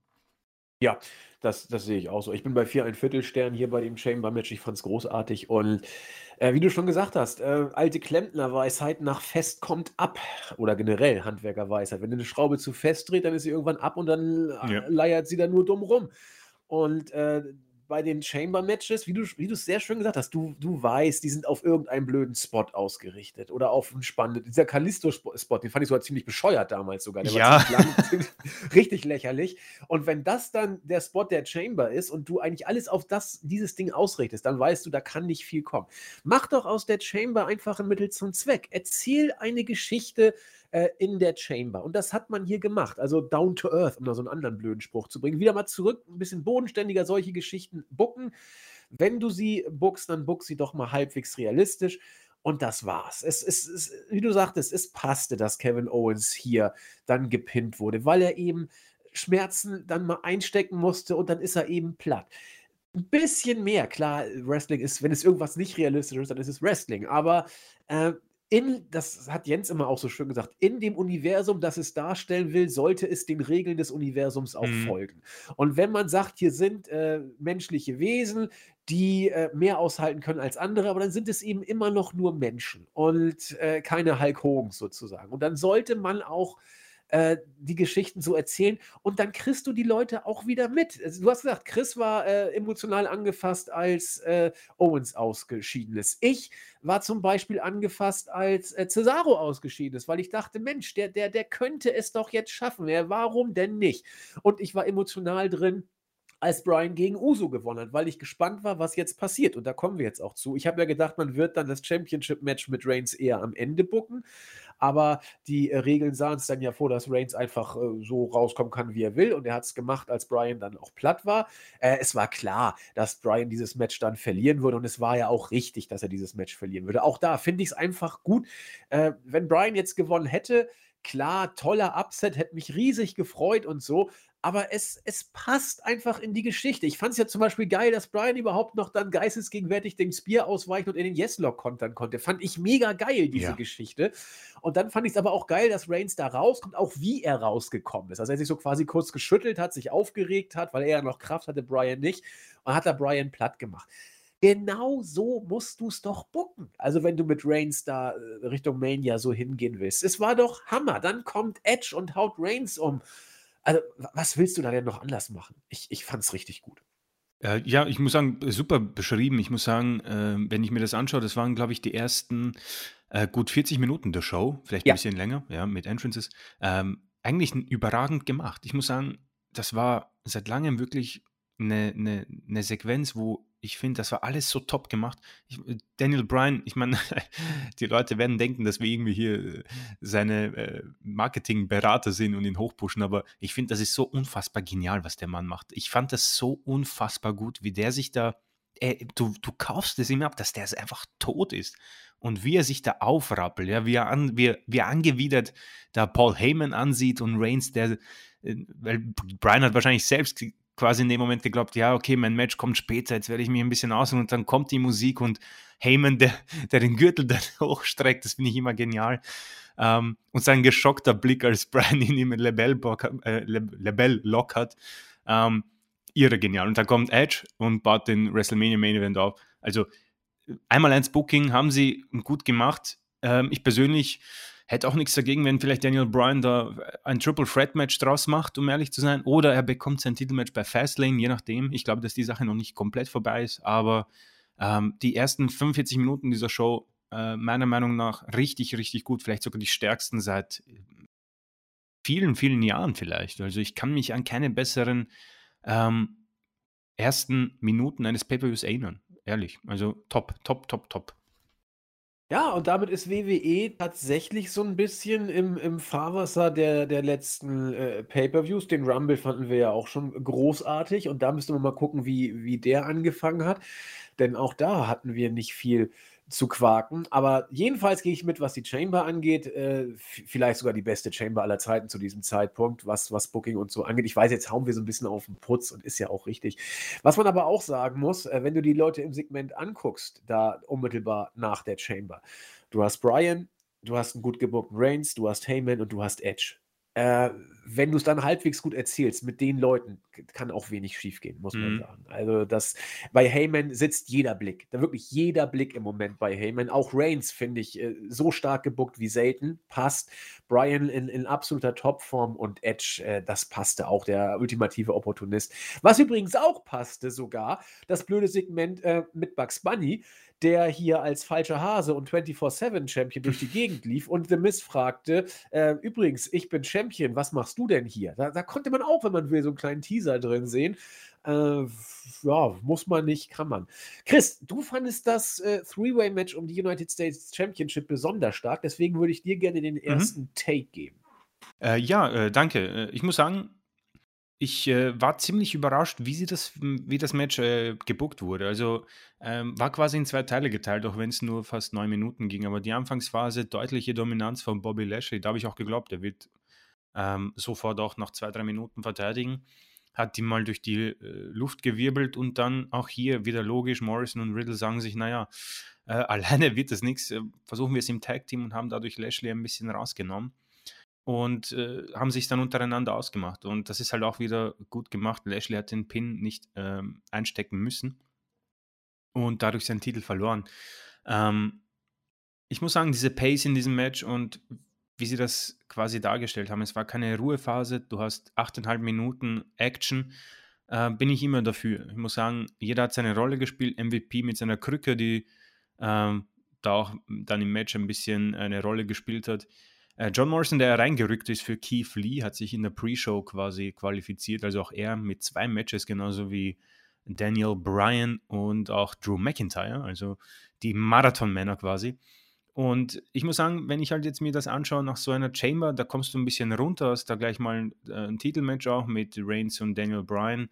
Ja, das, das sehe ich auch so. Ich bin bei vier ein Viertel Stern hier bei dem Chamber-Match. Ich fand es großartig. Und äh, wie du schon gesagt hast, äh, alte Klempnerweisheit nach fest kommt ab. Oder generell Handwerkerweisheit. Wenn eine Schraube zu fest dreht, dann ist sie irgendwann ab und dann ja. leiert sie dann nur dumm rum. Und äh, bei den Chamber-Matches, wie du wie es sehr schön gesagt hast, du, du weißt, die sind auf irgendeinen blöden Spot ausgerichtet oder auf einen spannenden. Dieser Callisto-Spot, den fand ich sogar ziemlich bescheuert damals sogar. Der ja. Lang, richtig lächerlich. Und wenn das dann der Spot der Chamber ist und du eigentlich alles auf das, dieses Ding ausrichtest, dann weißt du, da kann nicht viel kommen. Mach doch aus der Chamber einfach ein Mittel zum Zweck. Erzähl eine Geschichte, äh, in der Chamber. Und das hat man hier gemacht. Also down to earth, um da so einen anderen blöden Spruch zu bringen. Wieder mal zurück, ein bisschen bodenständiger solche Geschichten bucken. Wenn du sie buckst, dann buck sie doch mal halbwegs realistisch. Und das war's. Es, es, wie du sagtest, es passte, dass Kevin Owens hier dann gepinnt wurde, weil er eben Schmerzen dann mal einstecken musste und dann ist er eben platt. Ein bisschen mehr, klar, Wrestling ist, wenn es irgendwas nicht realistisch ist, dann ist es Wrestling. Aber äh, in, das hat Jens immer auch so schön gesagt, in dem Universum, das es darstellen will, sollte es den Regeln des Universums auch mhm. folgen. Und wenn man sagt, hier sind äh, menschliche Wesen, die äh, mehr aushalten können als andere, aber dann sind es eben immer noch nur Menschen und äh, keine Hulk Hogan sozusagen. Und dann sollte man auch äh, die Geschichten so erzählen und dann kriegst du die Leute auch wieder mit. Also, du hast gesagt, Chris war äh, emotional angefasst, als äh, Owens ausgeschieden ist. Ich war zum Beispiel angefasst, als äh, Cesaro ausgeschieden ist, weil ich dachte, Mensch, der, der, der könnte es doch jetzt schaffen. Ja, warum denn nicht? Und ich war emotional drin als Brian gegen Uso gewonnen hat, weil ich gespannt war, was jetzt passiert. Und da kommen wir jetzt auch zu. Ich habe ja gedacht, man wird dann das Championship-Match mit Reigns eher am Ende bucken. Aber die äh, Regeln sahen es dann ja vor, dass Reigns einfach äh, so rauskommen kann, wie er will. Und er hat es gemacht, als Brian dann auch platt war. Äh, es war klar, dass Brian dieses Match dann verlieren würde. Und es war ja auch richtig, dass er dieses Match verlieren würde. Auch da finde ich es einfach gut. Äh, wenn Brian jetzt gewonnen hätte, klar, toller Upset, hätte mich riesig gefreut und so aber es, es passt einfach in die Geschichte. Ich fand es ja zum Beispiel geil, dass Brian überhaupt noch dann geistesgegenwärtig dem Spear ausweichen und in den Yes-Lock kontern konnte. Fand ich mega geil, diese ja. Geschichte. Und dann fand ich es aber auch geil, dass Reigns da rauskommt, auch wie er rausgekommen ist. Also er sich so quasi kurz geschüttelt hat, sich aufgeregt hat, weil er ja noch Kraft hatte, Brian nicht. Und hat da Brian platt gemacht. Genau so musst du es doch bucken. Also, wenn du mit Reigns da äh, Richtung Mania so hingehen willst. Es war doch Hammer. Dann kommt Edge und haut Reigns um. Also, was willst du da denn noch anders machen? Ich, ich fand es richtig gut. Äh, ja, ich muss sagen, super beschrieben. Ich muss sagen, äh, wenn ich mir das anschaue, das waren, glaube ich, die ersten äh, gut 40 Minuten der Show, vielleicht ein ja. bisschen länger, ja, mit Entrances. Ähm, eigentlich überragend gemacht. Ich muss sagen, das war seit langem wirklich eine, eine, eine Sequenz, wo ich finde, das war alles so top gemacht. Ich, äh, Daniel Bryan, ich meine, die Leute werden denken, dass wir irgendwie hier äh, seine äh, Marketingberater sind und ihn hochpushen, aber ich finde, das ist so unfassbar genial, was der Mann macht. Ich fand das so unfassbar gut, wie der sich da, äh, du, du kaufst es ihm ab, dass der einfach tot ist. Und wie er sich da aufrappelt, ja, wie er, an, wie, wie er angewidert da Paul Heyman ansieht und Reigns, der, äh, weil Brian hat wahrscheinlich selbst quasi in dem Moment geglaubt, ja, okay, mein Match kommt später, jetzt werde ich mich ein bisschen aus und dann kommt die Musik und Heyman, der, der den Gürtel dann hochstreckt, das finde ich immer genial. Ähm, und sein geschockter Blick, als Brian ihn im Lebel-Lock äh, Lebel hat, ähm, irre genial. Und dann kommt Edge und baut den WrestleMania Main Event auf. Also einmal eins Booking haben sie gut gemacht. Ähm, ich persönlich hätte auch nichts dagegen, wenn vielleicht Daniel Bryan da ein Triple Threat Match draus macht, um ehrlich zu sein. Oder er bekommt sein Titelmatch bei Fastlane, je nachdem. Ich glaube, dass die Sache noch nicht komplett vorbei ist. Aber ähm, die ersten 45 Minuten dieser Show, äh, meiner Meinung nach, richtig, richtig gut. Vielleicht sogar die stärksten seit vielen, vielen Jahren vielleicht. Also ich kann mich an keine besseren ähm, ersten Minuten eines Pay-Per-Views erinnern. Ehrlich. Also top, top, top, top. Ja, und damit ist WWE tatsächlich so ein bisschen im im Fahrwasser der der letzten, äh, Pay-per-Views. Den Rumble fanden wir ja auch schon großartig und da müsste man mal gucken, wie wie der angefangen hat, denn auch da hatten wir nicht viel zu quaken. Aber jedenfalls gehe ich mit, was die Chamber angeht. Äh, vielleicht sogar die beste Chamber aller Zeiten zu diesem Zeitpunkt, was, was Booking und so angeht. Ich weiß, jetzt hauen wir so ein bisschen auf den Putz und ist ja auch richtig. Was man aber auch sagen muss, äh, wenn du die Leute im Segment anguckst, da unmittelbar nach der Chamber. Du hast Brian, du hast einen gut gebookten Reigns, du hast Heyman und du hast Edge äh, wenn du es dann halbwegs gut erzählst, mit den Leuten kann auch wenig schiefgehen, muss man mhm. sagen. Also das bei Heyman sitzt jeder Blick, da wirklich jeder Blick im Moment bei Heyman. Auch Reigns finde ich äh, so stark gebuckt wie selten, passt. Brian in, in absoluter Topform und Edge, äh, das passte auch, der ultimative Opportunist. Was übrigens auch passte sogar, das blöde Segment äh, mit Bugs Bunny, der hier als falscher Hase und 24-7-Champion durch die Gegend lief und The Miz fragte, äh, übrigens, ich bin Champion, was machst du denn hier? Da, da, konnte man auch, wenn man will, so einen kleinen Teaser drin sehen. Äh, ja, muss man nicht, kann man. Chris, du fandest das äh, Three-Way-Match um die United States Championship besonders stark, deswegen würde ich dir gerne den mhm. ersten mhm. Take geben. Äh, ja, äh, danke. Äh, ich muss sagen, ich äh, war ziemlich überrascht, wie, sie das, wie das Match äh, gebuckt wurde. Also ähm, war quasi in zwei Teile geteilt, auch wenn es nur fast neun Minuten ging. Aber die Anfangsphase, deutliche Dominanz von Bobby Lashley, da habe ich auch geglaubt, er wird ähm, sofort auch nach zwei, drei Minuten verteidigen. Hat die mal durch die äh, Luft gewirbelt und dann auch hier wieder logisch, Morrison und Riddle sagen sich, naja, äh, alleine wird das nichts, äh, versuchen wir es im Tag-Team und haben dadurch Lashley ein bisschen rausgenommen und äh, haben sich dann untereinander ausgemacht. Und das ist halt auch wieder gut gemacht. Lashley hat den Pin nicht ähm, einstecken müssen und dadurch seinen Titel verloren. Ähm, ich muss sagen, diese Pace in diesem Match und wie sie das quasi dargestellt haben, es war keine Ruhephase, du hast 8,5 Minuten Action, äh, bin ich immer dafür. Ich muss sagen, jeder hat seine Rolle gespielt, MVP mit seiner Krücke, die ähm, da auch dann im Match ein bisschen eine Rolle gespielt hat. Äh, John Morrison, der reingerückt ist für Keith Lee, hat sich in der Pre-Show quasi qualifiziert. Also auch er mit zwei Matches, genauso wie Daniel Bryan und auch Drew McIntyre, also die Marathon-Männer quasi. Und ich muss sagen, wenn ich halt jetzt mir das anschaue nach so einer Chamber, da kommst du ein bisschen runter, hast da gleich mal äh, ein Titelmatch auch mit Reigns und Daniel Bryan.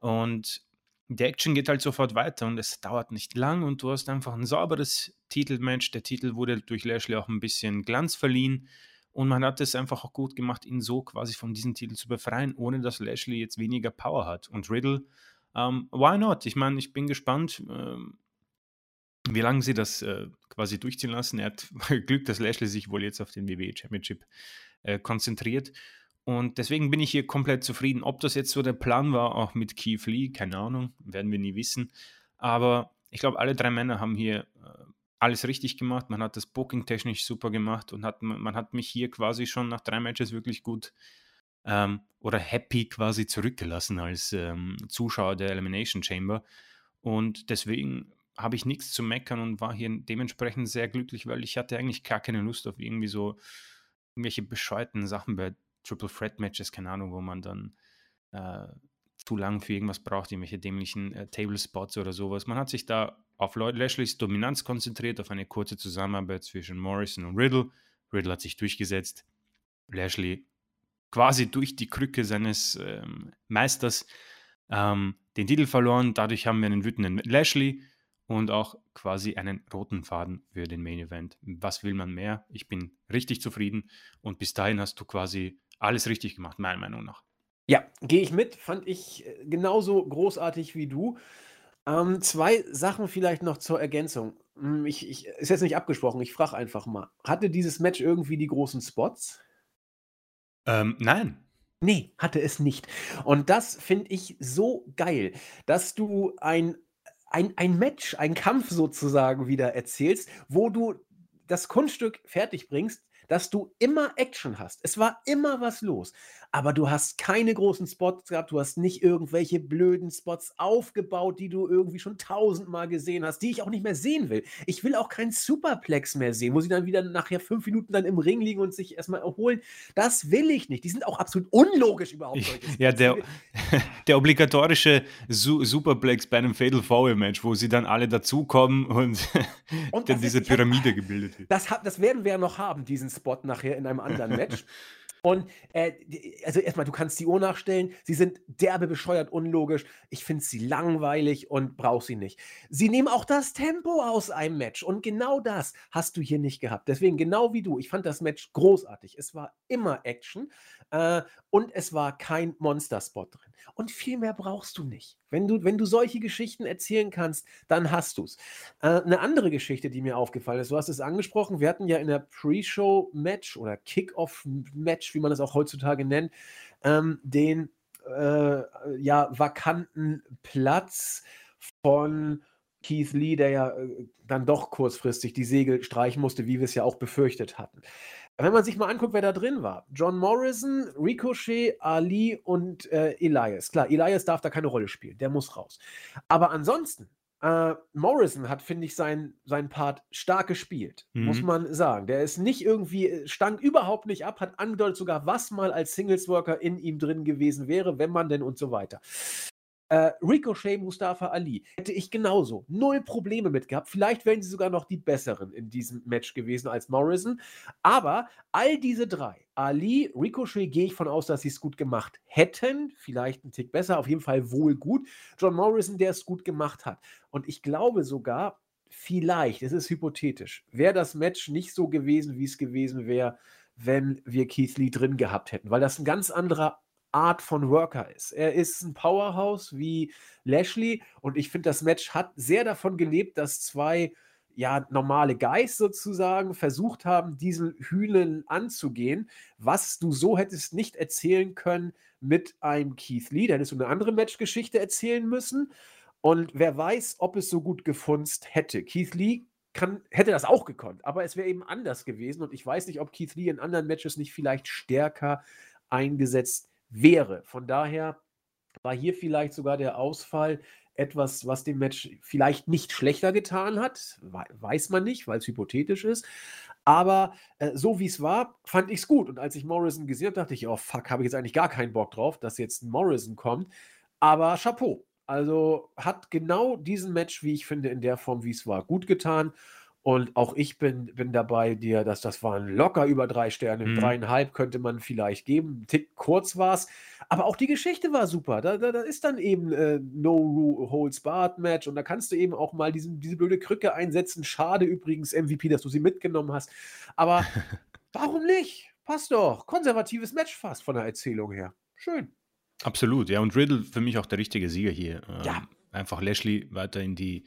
Und die Action geht halt sofort weiter und es dauert nicht lang und du hast einfach ein sauberes Titelmatch. Der Titel wurde durch Lashley auch ein bisschen Glanz verliehen und man hat es einfach auch gut gemacht, ihn so quasi von diesem Titel zu befreien, ohne dass Lashley jetzt weniger Power hat. Und Riddle, ähm, why not? Ich meine, ich bin gespannt, ähm, wie lange sie das äh, quasi durchziehen lassen. Er hat Glück, dass Lashley sich wohl jetzt auf den WWE Championship äh, konzentriert. Und deswegen bin ich hier komplett zufrieden. Ob das jetzt so der Plan war, auch mit Keith Lee, keine Ahnung, werden wir nie wissen. Aber ich glaube, alle drei Männer haben hier äh, alles richtig gemacht. Man hat das Booking technisch super gemacht und hat, man hat mich hier quasi schon nach drei Matches wirklich gut ähm, oder happy quasi zurückgelassen als ähm, Zuschauer der Elimination Chamber. Und deswegen habe ich nichts zu meckern und war hier dementsprechend sehr glücklich, weil ich hatte eigentlich gar keine Lust auf irgendwie so irgendwelche bescheuerten Sachen bei Triple Threat Matches, keine Ahnung, wo man dann äh, zu lang für irgendwas braucht, irgendwelche dämlichen äh, Table Spots oder sowas. Man hat sich da auf Lashleys Dominanz konzentriert, auf eine kurze Zusammenarbeit zwischen Morrison und Riddle. Riddle hat sich durchgesetzt. Lashley quasi durch die Krücke seines ähm, Meisters ähm, den Titel verloren. Dadurch haben wir einen wütenden Lashley und auch quasi einen roten Faden für den Main Event. Was will man mehr? Ich bin richtig zufrieden und bis dahin hast du quasi alles richtig gemacht, meiner Meinung nach. Ja, gehe ich mit. Fand ich äh, genauso großartig wie du. Ähm, zwei Sachen vielleicht noch zur Ergänzung. Hm, ich, ich, ist jetzt nicht abgesprochen, ich frage einfach mal. Hatte dieses Match irgendwie die großen Spots? Ähm, nein. Nee, hatte es nicht. Und das finde ich so geil, dass du ein ein, ein Match, ein Kampf sozusagen wieder erzählst, wo du das Kunststück fertig bringst, dass du immer Action hast. Es war immer was los aber du hast keine großen Spots gehabt, du hast nicht irgendwelche blöden Spots aufgebaut, die du irgendwie schon tausendmal gesehen hast, die ich auch nicht mehr sehen will. Ich will auch keinen Superplex mehr sehen, wo sie dann wieder nachher fünf Minuten dann im Ring liegen und sich erstmal erholen. Das will ich nicht. Die sind auch absolut unlogisch überhaupt. ja, der, der obligatorische Su Superplex bei einem Fatal Four Match, wo sie dann alle dazukommen und, und dann diese Pyramide gebildet wird. Das, das werden wir ja noch haben, diesen Spot nachher in einem anderen Match. Und äh, also erstmal, du kannst die Uhr nachstellen. Sie sind derbe bescheuert unlogisch. Ich finde sie langweilig und brauche sie nicht. Sie nehmen auch das Tempo aus einem Match. Und genau das hast du hier nicht gehabt. Deswegen, genau wie du, ich fand das Match großartig. Es war immer Action äh, und es war kein Monster-Spot drin. Und viel mehr brauchst du nicht. Wenn du, wenn du solche Geschichten erzählen kannst, dann hast du es. Äh, eine andere Geschichte, die mir aufgefallen ist, du hast es angesprochen, wir hatten ja in der Pre-Show-Match oder Kick-Off-Match, wie man es auch heutzutage nennt, ähm, den äh, ja, vakanten Platz von Keith Lee, der ja äh, dann doch kurzfristig die Segel streichen musste, wie wir es ja auch befürchtet hatten. Wenn man sich mal anguckt, wer da drin war: John Morrison, Ricochet, Ali und äh, Elias. Klar, Elias darf da keine Rolle spielen, der muss raus. Aber ansonsten, äh, Morrison hat, finde ich, seinen sein Part stark gespielt, mhm. muss man sagen. Der ist nicht irgendwie, äh, stank überhaupt nicht ab, hat angedeutet sogar, was mal als Singles-Worker in ihm drin gewesen wäre, wenn man denn und so weiter. Äh, Ricochet, Mustafa Ali hätte ich genauso null Probleme mit gehabt. Vielleicht wären sie sogar noch die besseren in diesem Match gewesen als Morrison. Aber all diese drei, Ali, Ricochet, gehe ich von aus, dass sie es gut gemacht hätten. Vielleicht ein Tick besser, auf jeden Fall wohl gut. John Morrison, der es gut gemacht hat. Und ich glaube sogar, vielleicht, es ist hypothetisch, wäre das Match nicht so gewesen, wie es gewesen wäre, wenn wir Keith Lee drin gehabt hätten, weil das ein ganz anderer Art von Worker ist. Er ist ein Powerhouse wie Lashley und ich finde, das Match hat sehr davon gelebt, dass zwei ja, normale Guys sozusagen versucht haben, diesen Hühnen anzugehen, was du so hättest nicht erzählen können mit einem Keith Lee. Da hättest du eine andere Matchgeschichte erzählen müssen. Und wer weiß, ob es so gut gefunzt hätte. Keith Lee kann, hätte das auch gekonnt, aber es wäre eben anders gewesen. Und ich weiß nicht, ob Keith Lee in anderen Matches nicht vielleicht stärker eingesetzt hätte wäre. Von daher war hier vielleicht sogar der Ausfall etwas, was dem Match vielleicht nicht schlechter getan hat. Weiß man nicht, weil es hypothetisch ist. Aber äh, so wie es war, fand ich es gut. Und als ich Morrison gesehen habe, dachte ich, oh fuck, habe ich jetzt eigentlich gar keinen Bock drauf, dass jetzt Morrison kommt. Aber Chapeau. Also hat genau diesen Match, wie ich finde, in der Form, wie es war, gut getan. Und auch ich bin, bin dabei dir, dass das waren locker über drei Sterne. Mhm. Dreieinhalb könnte man vielleicht geben. Ein Tick kurz war es. Aber auch die Geschichte war super. Da, da, da ist dann eben äh, No Holds Barred Match. Und da kannst du eben auch mal diesen, diese blöde Krücke einsetzen. Schade übrigens, MVP, dass du sie mitgenommen hast. Aber warum nicht? Passt doch. Konservatives Match fast von der Erzählung her. Schön. Absolut, ja. Und Riddle für mich auch der richtige Sieger hier. Ähm, ja. Einfach Lashley weiter in die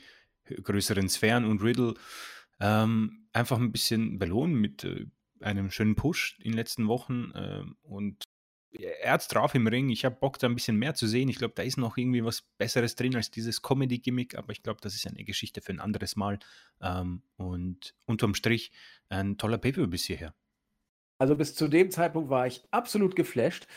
größeren Sphären und Riddle ähm, einfach ein bisschen belohnen mit äh, einem schönen Push in den letzten Wochen. Äh, und er hat drauf im Ring. Ich habe Bock, da ein bisschen mehr zu sehen. Ich glaube, da ist noch irgendwie was Besseres drin als dieses Comedy-Gimmick, aber ich glaube, das ist eine Geschichte für ein anderes Mal. Ähm, und unterm Strich ein toller Paper bis hierher. Also bis zu dem Zeitpunkt war ich absolut geflasht.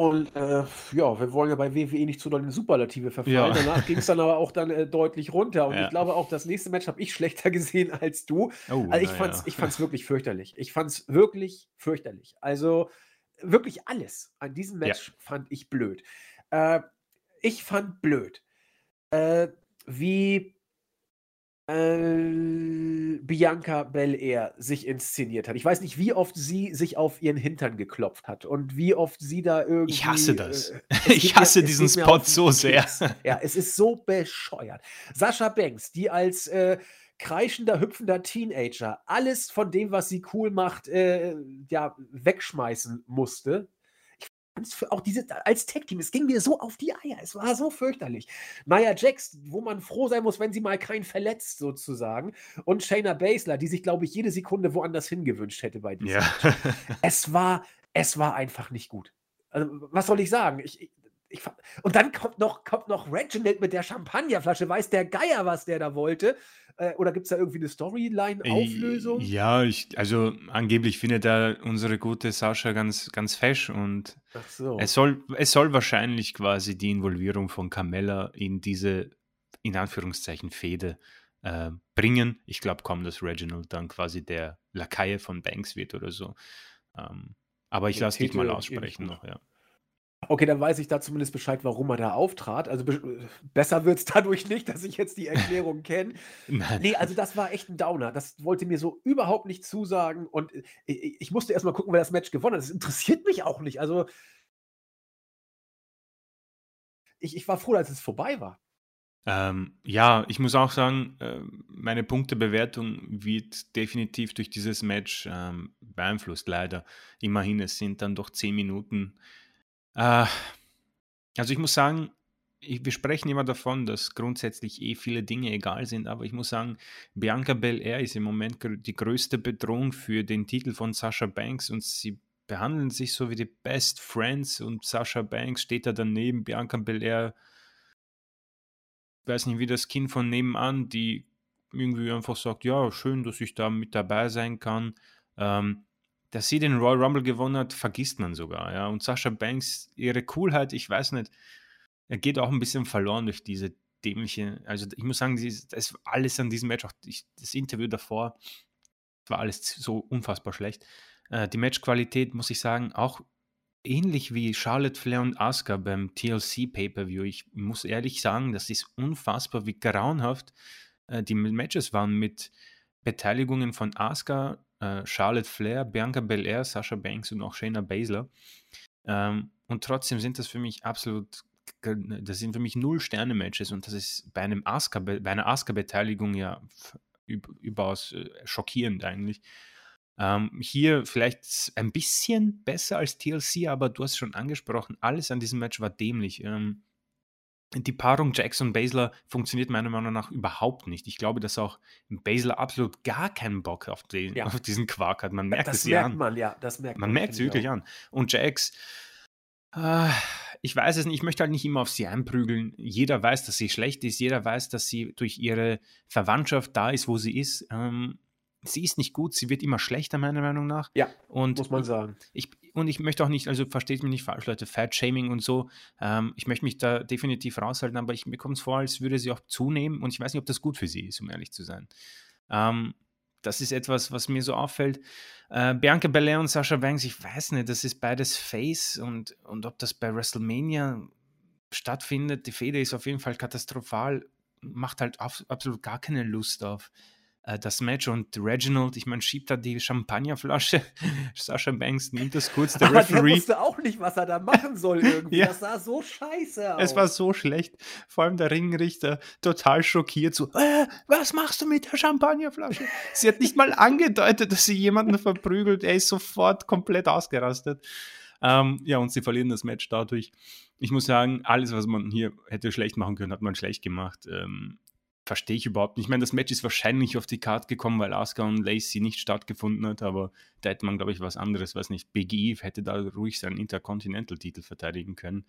Und äh, ja, wir wollen ja bei WWE nicht zu doll in Superlative verfallen. Ja. Danach ging es dann aber auch dann äh, deutlich runter. Und ja. ich glaube auch, das nächste Match habe ich schlechter gesehen als du. Oh, also ich fand es ja. ich wirklich fürchterlich. Ich fand es wirklich fürchterlich. Also wirklich alles an diesem Match fand ich blöd. Äh, ich fand blöd, äh, wie äh, Bianca Belair sich inszeniert hat. Ich weiß nicht, wie oft sie sich auf ihren Hintern geklopft hat und wie oft sie da irgendwie. Ich hasse das. Äh, ich hasse mir, diesen Spot so sehr. Ja, es ist so bescheuert. Sascha Banks, die als äh, kreischender, hüpfender Teenager alles von dem, was sie cool macht, äh, ja, wegschmeißen musste, auch diese, als Tech-Team, es ging mir so auf die Eier. Es war so fürchterlich. Nia Jax, wo man froh sein muss, wenn sie mal keinen verletzt, sozusagen. Und Shayna Baszler, die sich, glaube ich, jede Sekunde woanders hingewünscht hätte bei diesem. Ja. es war, es war einfach nicht gut. Also, was soll ich sagen? Ich, ich, und dann kommt noch, kommt noch Reginald mit der Champagnerflasche. Weiß der Geier, was der da wollte? Äh, oder gibt es da irgendwie eine Storyline-Auflösung? Ja, ich, also angeblich findet er unsere gute Sascha ganz, ganz fesch und so. es, soll, es soll wahrscheinlich quasi die Involvierung von Carmella in diese, in Anführungszeichen, Fehde äh, bringen. Ich glaube kaum, dass Reginald dann quasi der Lakaie von Banks wird oder so. Ähm, aber ich lasse dich mal aussprechen noch, ja. Okay, dann weiß ich da zumindest Bescheid, warum er da auftrat. Also be besser wird es dadurch nicht, dass ich jetzt die Erklärung kenne. Nee, also das war echt ein Downer. Das wollte mir so überhaupt nicht zusagen. Und äh, ich, ich musste erst mal gucken, wer das Match gewonnen hat. Das interessiert mich auch nicht. Also ich, ich war froh, als es vorbei war. Ähm, ja, ich muss auch sagen, äh, meine Punktebewertung wird definitiv durch dieses Match ähm, beeinflusst, leider. Immerhin, es sind dann doch zehn Minuten. Äh, also ich muss sagen, ich, wir sprechen immer davon, dass grundsätzlich eh viele Dinge egal sind, aber ich muss sagen, Bianca Belair ist im Moment die größte Bedrohung für den Titel von Sasha Banks und sie behandeln sich so wie die Best Friends und Sasha Banks steht da daneben, Bianca Belair weiß nicht, wie das Kind von nebenan, die irgendwie einfach sagt, ja, schön, dass ich da mit dabei sein kann. Ähm, dass sie den Royal Rumble gewonnen hat, vergisst man sogar. Ja. Und Sascha Banks, ihre Coolheit, ich weiß nicht, er geht auch ein bisschen verloren durch diese dämliche, also ich muss sagen, das alles an diesem Match, auch das Interview davor, war alles so unfassbar schlecht. Äh, die Matchqualität, muss ich sagen, auch ähnlich wie Charlotte Flair und Asuka beim TLC Pay-Per-View. Ich muss ehrlich sagen, das ist unfassbar, wie grauenhaft äh, die Matches waren mit Beteiligungen von Asuka, äh, Charlotte Flair, Bianca Belair, Sasha Banks und auch Shayna Baszler. Ähm, und trotzdem sind das für mich absolut, das sind für mich null Sterne-Matches und das ist bei einem Asuka, bei einer Asuka-Beteiligung ja überaus äh, schockierend eigentlich. Ähm, hier vielleicht ein bisschen besser als TLC, aber du hast schon angesprochen, alles an diesem Match war dämlich. Ähm, die Paarung Jackson Basler funktioniert meiner Meinung nach überhaupt nicht. Ich glaube, dass auch Basler absolut gar keinen Bock auf, den, ja. auf diesen Quark hat. Man merkt das es merkt an. man, ja, das merkt man. Man merkt es wirklich auch. an. Und Jax, äh, ich weiß es nicht, ich möchte halt nicht immer auf sie einprügeln. Jeder weiß, dass sie schlecht ist. Jeder weiß, dass sie durch ihre Verwandtschaft da ist, wo sie ist. Ähm, sie ist nicht gut, sie wird immer schlechter, meiner Meinung nach. Ja, und muss man sagen. Ich, und ich möchte auch nicht, also versteht mich nicht falsch, Leute, Fat-Shaming und so. Ähm, ich möchte mich da definitiv raushalten, aber ich, mir kommt es vor, als würde sie auch zunehmen und ich weiß nicht, ob das gut für sie ist, um ehrlich zu sein. Ähm, das ist etwas, was mir so auffällt. Äh, Bianca Belair und Sasha Banks, ich weiß nicht, das ist beides Face und, und ob das bei WrestleMania stattfindet, die Feder ist auf jeden Fall katastrophal, macht halt auf, absolut gar keine Lust auf das Match und Reginald, ich meine, schiebt da die Champagnerflasche. Sascha Banks nimmt das kurz, der Aber Referee. Der wusste auch nicht, was er da machen soll irgendwie. ja. Das sah so scheiße aus. Es war so schlecht. Vor allem der Ringrichter total schockiert, so, äh, was machst du mit der Champagnerflasche? sie hat nicht mal angedeutet, dass sie jemanden verprügelt. Er ist sofort komplett ausgerastet. Ähm, ja, und sie verlieren das Match dadurch. Ich muss sagen, alles, was man hier hätte schlecht machen können, hat man schlecht gemacht. Ähm, verstehe ich überhaupt nicht. Ich meine, das Match ist wahrscheinlich auf die Karte gekommen, weil Asuka und Lacey nicht stattgefunden hat, aber da hätte man, glaube ich, was anderes, weiß nicht. Big E hätte da ruhig seinen Intercontinental-Titel verteidigen können.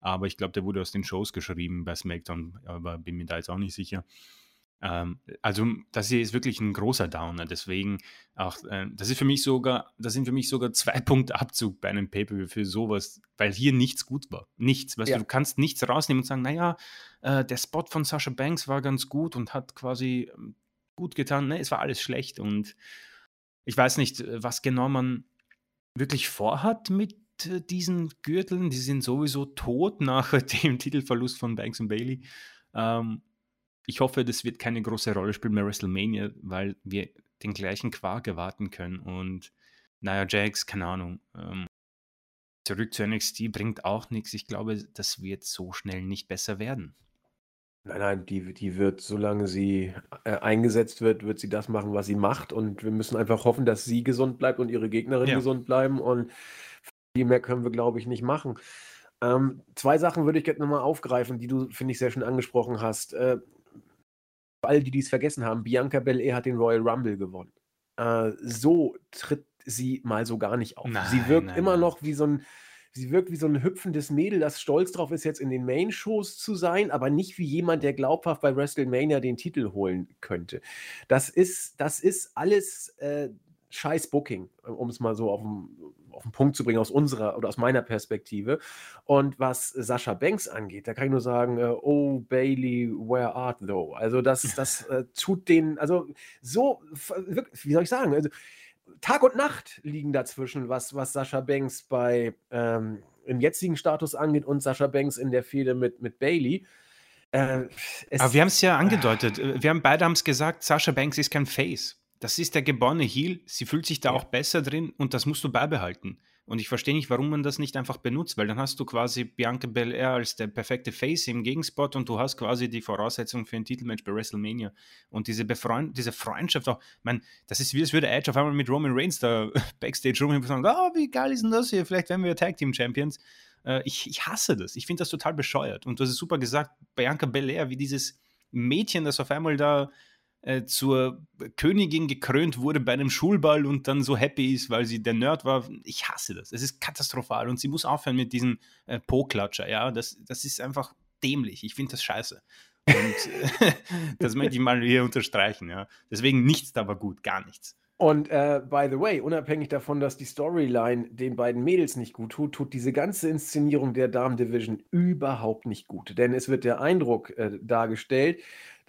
Aber ich glaube, der wurde aus den Shows geschrieben bei SmackDown, aber bin mir da jetzt auch nicht sicher. Ähm, also, das hier ist wirklich ein großer Downer. Deswegen auch, äh, das ist für mich sogar, das sind für mich sogar zwei Punkte Abzug bei einem Pay-Per-View für sowas, weil hier nichts gut war. Nichts. Weißt ja. du, du kannst nichts rausnehmen und sagen, naja, äh, der Spot von Sasha Banks war ganz gut und hat quasi ähm, gut getan. Ne, es war alles schlecht und ich weiß nicht, äh, was genau man wirklich vorhat mit äh, diesen Gürteln. Die sind sowieso tot nach dem Titelverlust von Banks und Bailey. Ähm, ich hoffe, das wird keine große Rolle spielen bei WrestleMania, weil wir den gleichen Quark erwarten können. Und naja, Jax, keine Ahnung. Ähm, zurück zu NXT bringt auch nichts. Ich glaube, das wird so schnell nicht besser werden. Nein, nein, die, die wird, solange sie äh, eingesetzt wird, wird sie das machen, was sie macht. Und wir müssen einfach hoffen, dass sie gesund bleibt und ihre Gegnerin ja. gesund bleiben. Und viel mehr können wir, glaube ich, nicht machen. Ähm, zwei Sachen würde ich gerne nochmal aufgreifen, die du, finde ich, sehr schön angesprochen hast. Äh, all die, die es vergessen haben, Bianca Belair hat den Royal Rumble gewonnen. Äh, so tritt sie mal so gar nicht auf. Nein, sie wirkt nein, immer nein. noch wie so ein sie wirkt wie so ein hüpfendes Mädel, das stolz drauf ist, jetzt in den Main-Shows zu sein, aber nicht wie jemand, der glaubhaft bei WrestleMania den Titel holen könnte. Das ist, das ist alles äh, scheiß Booking, um es mal so auf den, auf den Punkt zu bringen, aus unserer oder aus meiner Perspektive. Und was Sascha Banks angeht, da kann ich nur sagen, äh, oh Bailey, where art thou? Also das, das äh, tut den, also so, wie soll ich sagen, also Tag und Nacht liegen dazwischen, was, was Sascha Banks bei ähm, im jetzigen Status angeht und Sascha Banks in der Fehde mit, mit Bailey. Äh, Aber wir haben es ja angedeutet. Wir haben beide haben es gesagt, Sascha Banks ist kein Face. Das ist der geborene Heel. Sie fühlt sich da ja. auch besser drin und das musst du beibehalten. Und ich verstehe nicht, warum man das nicht einfach benutzt, weil dann hast du quasi Bianca Belair als der perfekte Face im Gegenspot und du hast quasi die Voraussetzung für ein Titelmatch bei WrestleMania. Und diese, Befreund diese Freundschaft auch, man, das ist wie es würde Edge auf einmal mit Roman Reigns da Backstage rum und sagen, oh, wie geil ist denn das hier? Vielleicht werden wir Tag Team Champions. Äh, ich, ich hasse das. Ich finde das total bescheuert. Und du hast es super gesagt, Bianca Belair, wie dieses Mädchen, das auf einmal da äh, zur Königin gekrönt wurde bei einem Schulball und dann so happy ist, weil sie der Nerd war. Ich hasse das. Es ist katastrophal und sie muss aufhören mit diesem äh, Po-Klatscher. Ja, das, das ist einfach dämlich. Ich finde das scheiße. Und äh, das möchte ich mal hier unterstreichen. Ja. Deswegen nichts da war gut, gar nichts. Und äh, by the way, unabhängig davon, dass die Storyline den beiden Mädels nicht gut tut, tut diese ganze Inszenierung der Damen Division überhaupt nicht gut. Denn es wird der Eindruck äh, dargestellt,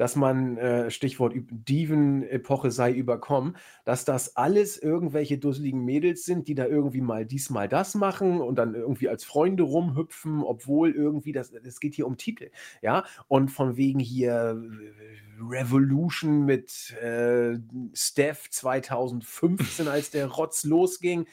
dass man, äh, Stichwort Diven-Epoche sei überkommen, dass das alles irgendwelche dusseligen Mädels sind, die da irgendwie mal diesmal das machen und dann irgendwie als Freunde rumhüpfen, obwohl irgendwie das, es geht hier um Titel, ja, und von wegen hier Revolution mit äh, Steph 2015, als der Rotz losging.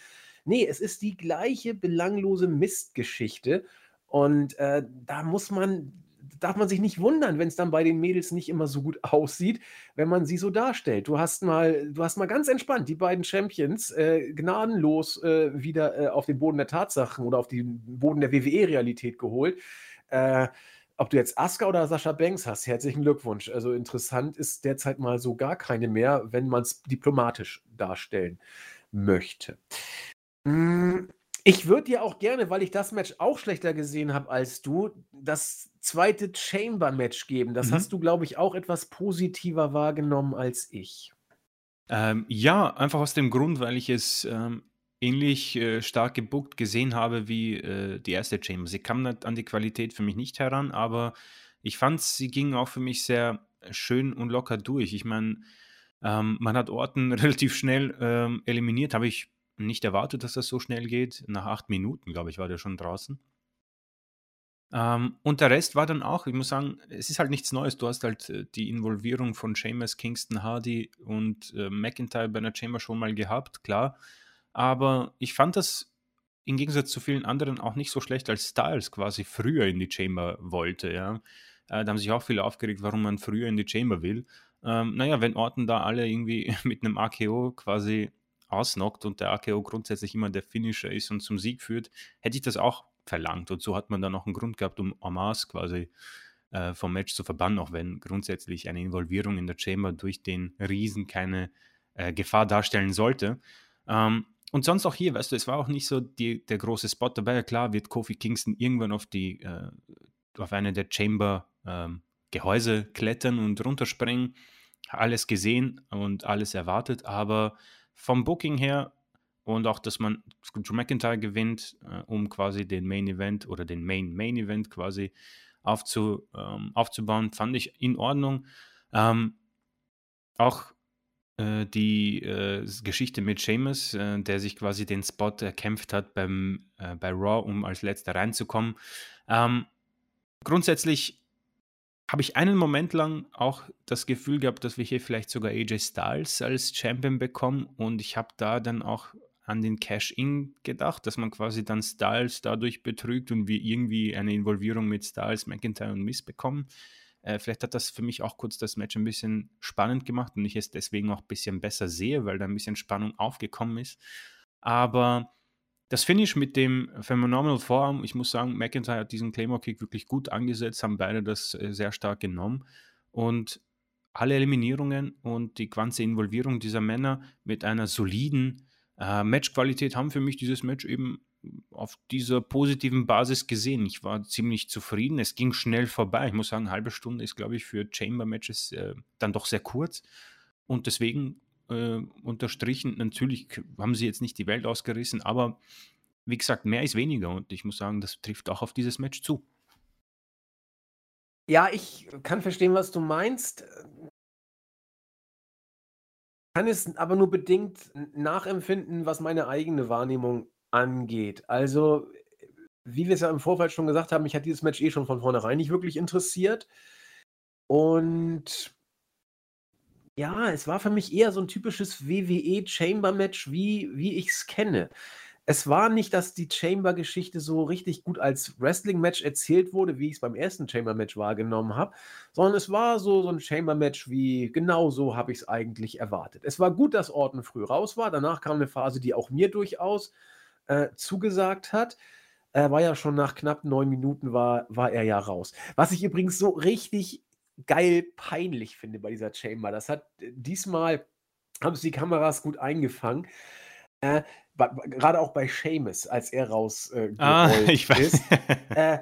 Nee, es ist die gleiche belanglose Mistgeschichte. Und äh, da muss man darf man sich nicht wundern, wenn es dann bei den Mädels nicht immer so gut aussieht, wenn man sie so darstellt. Du hast mal, du hast mal ganz entspannt die beiden Champions äh, gnadenlos äh, wieder äh, auf den Boden der Tatsachen oder auf den Boden der WWE-Realität geholt. Äh, ob du jetzt Asuka oder Sascha Banks hast, herzlichen Glückwunsch. Also interessant ist derzeit mal so gar keine mehr, wenn man es diplomatisch darstellen möchte. Hm, ich würde dir auch gerne, weil ich das Match auch schlechter gesehen habe als du, das zweite Chamber-Match geben. Das mhm. hast du, glaube ich, auch etwas positiver wahrgenommen als ich. Ähm, ja, einfach aus dem Grund, weil ich es ähm, ähnlich äh, stark gebuckt gesehen habe wie äh, die erste Chamber. Sie kam an die Qualität für mich nicht heran, aber ich fand, sie ging auch für mich sehr schön und locker durch. Ich meine, ähm, man hat Orten relativ schnell ähm, eliminiert, habe ich nicht erwartet, dass das so schnell geht. Nach acht Minuten, glaube ich, war der schon draußen. Ähm, und der Rest war dann auch, ich muss sagen, es ist halt nichts Neues. Du hast halt äh, die Involvierung von Seamus, Kingston, Hardy und äh, McIntyre bei einer Chamber schon mal gehabt, klar. Aber ich fand das im Gegensatz zu vielen anderen auch nicht so schlecht, als Styles quasi früher in die Chamber wollte. Ja. Äh, da haben sich auch viele aufgeregt, warum man früher in die Chamber will. Ähm, naja, wenn Orten da alle irgendwie mit einem AKO quasi ausnockt und der AKO grundsätzlich immer der Finisher ist und zum Sieg führt, hätte ich das auch verlangt. Und so hat man dann auch einen Grund gehabt, um Hamas quasi äh, vom Match zu verbannen, auch wenn grundsätzlich eine Involvierung in der Chamber durch den Riesen keine äh, Gefahr darstellen sollte. Ähm, und sonst auch hier, weißt du, es war auch nicht so die, der große Spot dabei. Ja, klar wird Kofi Kingston irgendwann auf die, äh, auf eine der Chamber ähm, Gehäuse klettern und runterspringen. Alles gesehen und alles erwartet, aber vom Booking her und auch, dass man Drew McIntyre gewinnt, äh, um quasi den Main Event oder den Main Main Event quasi aufzu, ähm, aufzubauen, fand ich in Ordnung. Ähm, auch äh, die äh, Geschichte mit Seamus, äh, der sich quasi den Spot erkämpft hat beim, äh, bei Raw, um als letzter reinzukommen. Ähm, grundsätzlich habe ich einen Moment lang auch das Gefühl gehabt, dass wir hier vielleicht sogar AJ Styles als Champion bekommen und ich habe da dann auch an den Cash-In gedacht, dass man quasi dann Styles dadurch betrügt und wir irgendwie eine Involvierung mit Styles, McIntyre und Miss bekommen. Äh, vielleicht hat das für mich auch kurz das Match ein bisschen spannend gemacht und ich es deswegen auch ein bisschen besser sehe, weil da ein bisschen Spannung aufgekommen ist. Aber das Finish mit dem Phenomenal Forearm, ich muss sagen, McIntyre hat diesen Claymore Kick wirklich gut angesetzt, haben beide das äh, sehr stark genommen. Und alle Eliminierungen und die ganze Involvierung dieser Männer mit einer soliden Äh, Matchqualität haben für mich dieses Match eben auf dieser positiven Basis gesehen. Ich war ziemlich zufrieden. Es ging schnell vorbei. Ich muss sagen, eine halbe Stunde ist, glaube ich, für Chamber-Matches äh, dann doch sehr kurz. Und deswegen äh, unterstrichen, natürlich haben sie jetzt nicht die Welt ausgerissen, aber wie gesagt, mehr ist weniger. Und ich muss sagen, das trifft auch auf dieses Match zu. Ja, ich kann verstehen, was du meinst. Kann es aber nur bedingt nachempfinden, was meine eigene Wahrnehmung angeht. Also, wie wir es ja im Vorfeld schon gesagt haben, mich hat dieses Match eh schon von vornherein nicht wirklich interessiert. Und ja, es war für mich eher so ein typisches WWE-Chamber-Match, wie, wie ich es kenne. Es war nicht, dass die Chamber-Geschichte so richtig gut als Wrestling-Match erzählt wurde, wie ich es beim ersten Chamber-Match wahrgenommen habe, sondern es war so, so ein Chamber-Match, wie genau so habe ich es eigentlich erwartet. Es war gut, dass Orton früh raus war. Danach kam eine Phase, die auch mir durchaus äh, zugesagt hat. Er war ja schon nach knapp neun Minuten war, war er ja raus. Was ich übrigens so richtig geil peinlich finde bei dieser Chamber. Das hat äh, diesmal haben es die Kameras gut eingefangen. Äh, gerade auch bei Seamus, als er raus äh, ah, ich weiß. ist. Äh,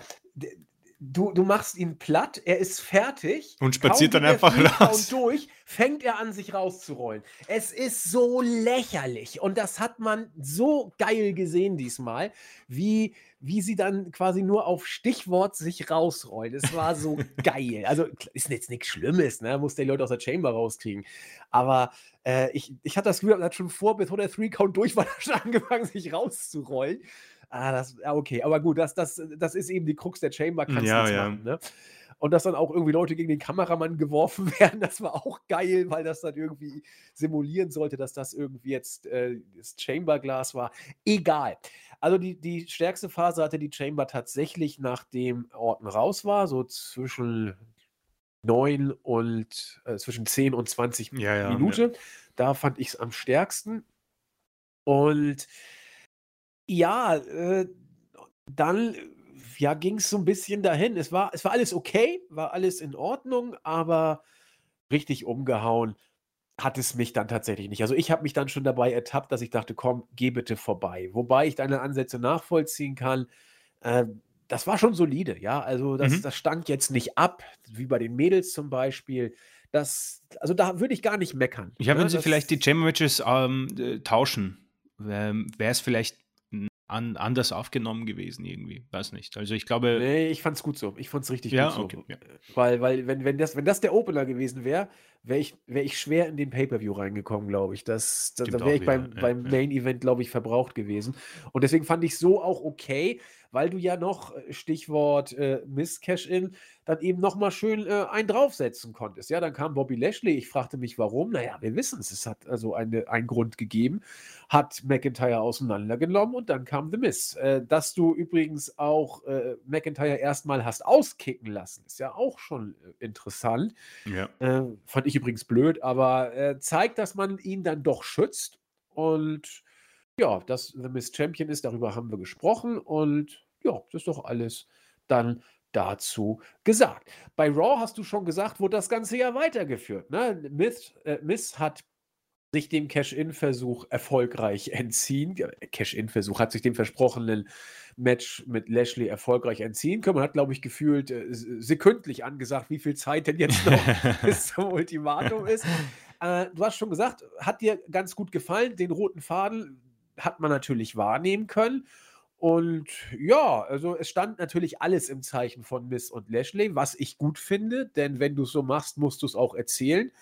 du, du machst ihn platt, er ist fertig. Und spaziert dann einfach raus. Und durch fängt er an, sich rauszurollen. Es ist so lächerlich. Und das hat man so geil gesehen diesmal, wie, wie sie dann quasi nur auf Stichwort sich rausrollen. Es war so geil. Also ist jetzt nichts Schlimmes, ne? Muss der Leute aus der Chamber rauskriegen. Aber äh, ich, ich hatte das Gefühl, er hat schon vor, bevor der Three-Count durch war, schon angefangen, sich rauszurollen. Ah, das, okay, aber gut, das, das, das ist eben die Krux der Chamber, kannst ja, ja. Machen, ne? Und dass dann auch irgendwie Leute gegen den Kameramann geworfen werden, das war auch geil, weil das dann irgendwie simulieren sollte, dass das irgendwie jetzt äh, das Chamberglas war. Egal. Also die, die stärkste Phase hatte die Chamber tatsächlich, nachdem Orton raus war, so zwischen 9 und äh, zwischen 10 und 20 ja, ja, Minuten. Ja. Da fand ich es am stärksten. Und ja, äh, dann ja, ging es so ein bisschen dahin. Es war, es war alles okay, war alles in Ordnung, aber richtig umgehauen hat es mich dann tatsächlich nicht. Also ich habe mich dann schon dabei ertappt, dass ich dachte, komm, geh bitte vorbei. Wobei ich deine Ansätze nachvollziehen kann. Äh, das war schon solide, ja. Also das, mhm. das stank jetzt nicht ab, wie bei den Mädels zum Beispiel. Das, also da würde ich gar nicht meckern. Ja, ne? wenn sie das, vielleicht die Chamber Matches ähm, äh, tauschen, ähm, wäre es vielleicht an, anders aufgenommen gewesen irgendwie. Weiß nicht. Also ich glaube. Nee, ich fand's gut so. Ich fand's richtig ja, gut so. Okay, ja. Weil, weil wenn, wenn, das, wenn das der Opener gewesen wäre, wäre ich, wär ich schwer in den Pay-Per-View reingekommen, glaube ich. Das, das da wäre ich beim, ja, beim Main-Event, glaube ich, verbraucht gewesen. Und deswegen fand ich so auch okay, weil du ja noch, äh, Stichwort äh, Miss Cash-In, dann eben nochmal schön äh, einen draufsetzen konntest. Ja, dann kam Bobby Lashley. Ich fragte mich, warum. Naja, wir wissen es. Es hat also eine, einen Grund gegeben, hat McIntyre auseinandergenommen und dann kam The Miss. Äh, dass du übrigens auch äh, McIntyre erstmal hast auskicken lassen, ist ja auch schon äh, interessant. Ja. Äh, fand ich übrigens blöd, aber zeigt, dass man ihn dann doch schützt und ja, dass The Miss Champion ist, darüber haben wir gesprochen und ja, das ist doch alles dann dazu gesagt. Bei Raw hast du schon gesagt, wurde das Ganze ja weitergeführt. Ne? Miss, äh, Miss hat sich dem Cash-In-Versuch erfolgreich entziehen. Cash-In-Versuch hat sich dem versprochenen Match mit Lashley erfolgreich entziehen können. Man hat, glaube ich, gefühlt äh, sekündlich angesagt, wie viel Zeit denn jetzt noch bis zum Ultimatum ist. Äh, du hast schon gesagt, hat dir ganz gut gefallen. Den roten Faden hat man natürlich wahrnehmen können. Und ja, also es stand natürlich alles im Zeichen von Miss und Lashley, was ich gut finde, denn wenn du es so machst, musst du es auch erzählen.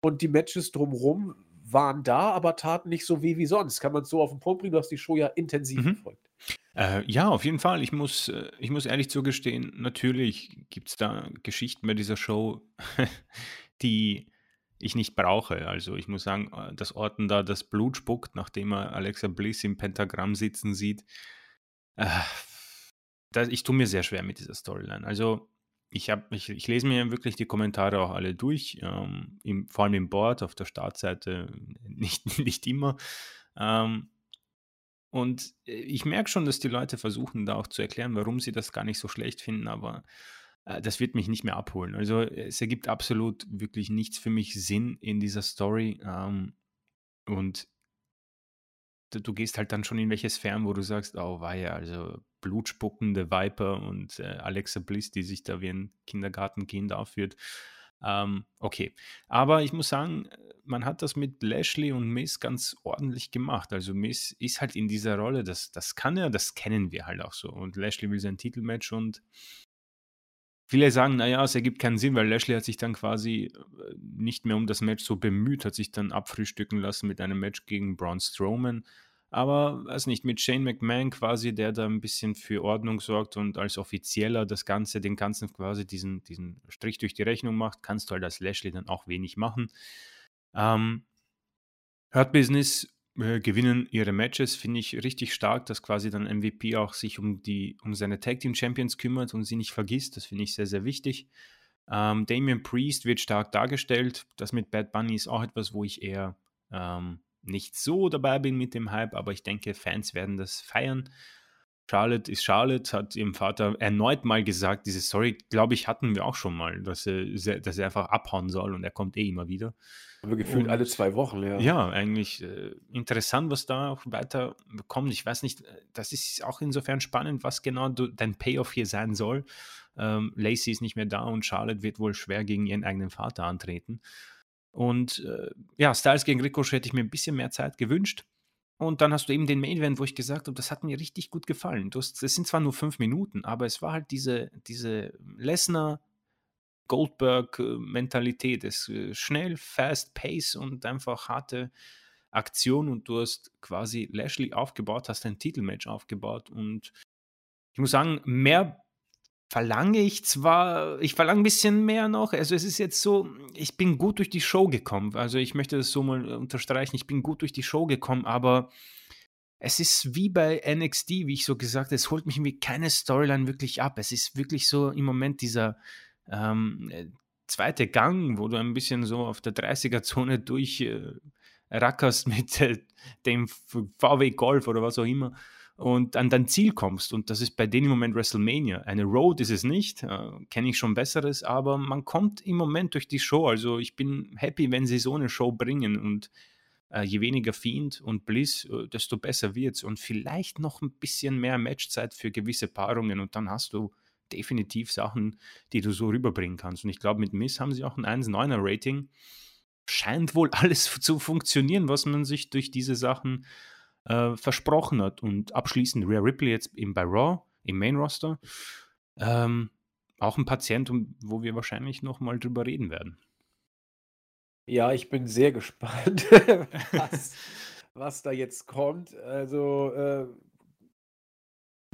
Und die Matches drumherum waren da, aber taten nicht so weh wie sonst. Kann man es so auf den Punkt bringen? Du hast die Show ja intensiv mhm. verfolgt. Äh, ja, auf jeden Fall. Ich muss, äh, ich muss ehrlich zugestehen, natürlich gibt es da Geschichten bei dieser Show, die ich nicht brauche. Also ich muss sagen, äh, dass Orton da das Blut spuckt, nachdem er Alexa Bliss im Pentagramm sitzen sieht. Äh, das, ich tue mir sehr schwer mit dieser Storyline. Also ich, hab, ich, ich lese mir wirklich die Kommentare auch alle durch, ähm, im, vor allem im Board, auf der Startseite nicht, nicht immer. Ähm, und äh, ich merke schon, dass die Leute versuchen, da auch zu erklären, warum sie das gar nicht so schlecht finden, aber äh, das wird mich nicht mehr abholen. Also es ergibt absolut wirklich nichts für mich Sinn in dieser Story. Ähm, und du gehst halt dann schon in welche Sphären, wo du sagst, oh weia, also blutspuckende Viper und äh, Alexa Bliss, die sich da wie ein Kindergartenkind aufführt. Ähm, okay. Aber ich muss sagen, man hat das mit Lashley und Miss ganz ordentlich gemacht. Also Miss ist halt in dieser Rolle, das, das kann er, das kennen wir halt auch so. Und Lashley will sein Titelmatch und viele sagen, naja, es ergibt keinen Sinn, weil Lashley hat sich dann quasi äh, nicht mehr um das Match so bemüht, hat sich dann abfrühstücken lassen mit einem Match gegen Braun Strowman. Aber, weiß nicht, mit Shane McMahon quasi, der da ein bisschen für Ordnung sorgt und als Offizieller das Ganze, den Ganzen quasi diesen, diesen Strich durch die Rechnung macht, kannst du halt als Lashley dann auch wenig machen. Ähm, Hurt Business äh, gewinnen ihre Matches, finde ich richtig stark, dass quasi dann MVP auch sich um, die, um seine Tag Team Champions kümmert und sie nicht vergisst. Das finde ich sehr, sehr wichtig. Ähm, Damian Priest wird stark dargestellt. Das mit Bad Bunny ist auch etwas, wo ich eher ähm, nicht so dabei bin mit dem Hype, aber ich denke, Fans werden das feiern. Charlotte ist Charlotte, hat ihrem Vater erneut mal gesagt, diese Story, glaube ich, hatten wir auch schon mal, dass er, dass er einfach abhauen soll und er kommt eh immer wieder. Aber gefühlt und, alle zwei Wochen, ja. Ja, eigentlich äh, interessant, was da auch weiter kommt. Ich weiß nicht, das ist auch insofern spannend, was genau du, dein Payoff hier sein soll. Ähm, Lacey ist nicht mehr da und Charlotte wird wohl schwer gegen ihren eigenen Vater antreten. Und äh, ja, Styles gegen Ricochet hätte ich mir ein bisschen mehr Zeit gewünscht. Und dann hast du eben den Main Event, wo ich gesagt habe, das hat mir richtig gut gefallen. Das sind zwar nur fünf Minuten, aber es war halt diese, diese Lesnar Goldberg-Mentalität. Es äh, schnell, fast pace und einfach harte Aktion und du hast quasi Lashley aufgebaut, hast ein Titelmatch aufgebaut und ich muss sagen, mehr verlange ich zwar, ich verlange ein bisschen mehr noch. Also es ist jetzt so, ich bin gut durch die Show gekommen. Also ich möchte das so mal unterstreichen. Ich bin gut durch die Show gekommen, aber es ist wie bei NXT, wie ich so gesagt habe, es holt mich irgendwie keine Storyline wirklich ab. Es ist wirklich so im Moment dieser ähm, äh, zweite Gang, wo du ein bisschen so auf der 30er-Zone durch äh, rackerst mit äh, dem VW Golf oder was auch immer und an dein Ziel kommst. Und das ist bei denen im Moment WrestleMania. Eine Road ist es nicht, äh, kenne ich schon besseres, aber man kommt im Moment durch die Show. Also ich bin happy, wenn sie so eine Show bringen und äh, je weniger Fiend und Bliss, äh, desto besser wird's. Und vielleicht noch ein bisschen mehr Matchzeit für gewisse Paarungen und dann hast du definitiv Sachen, die du so rüberbringen kannst. Und ich glaube, mit Miss haben sie auch ein 1,9er Rating. Scheint wohl alles zu funktionieren, was man sich durch diese Sachen äh, versprochen hat. Und abschließend Rhea Ripley jetzt eben bei Raw im Main Roster. Ähm, auch ein Patient, wo wir wahrscheinlich noch mal drüber reden werden. Ja, ich bin sehr gespannt, was, was da jetzt kommt. Also äh,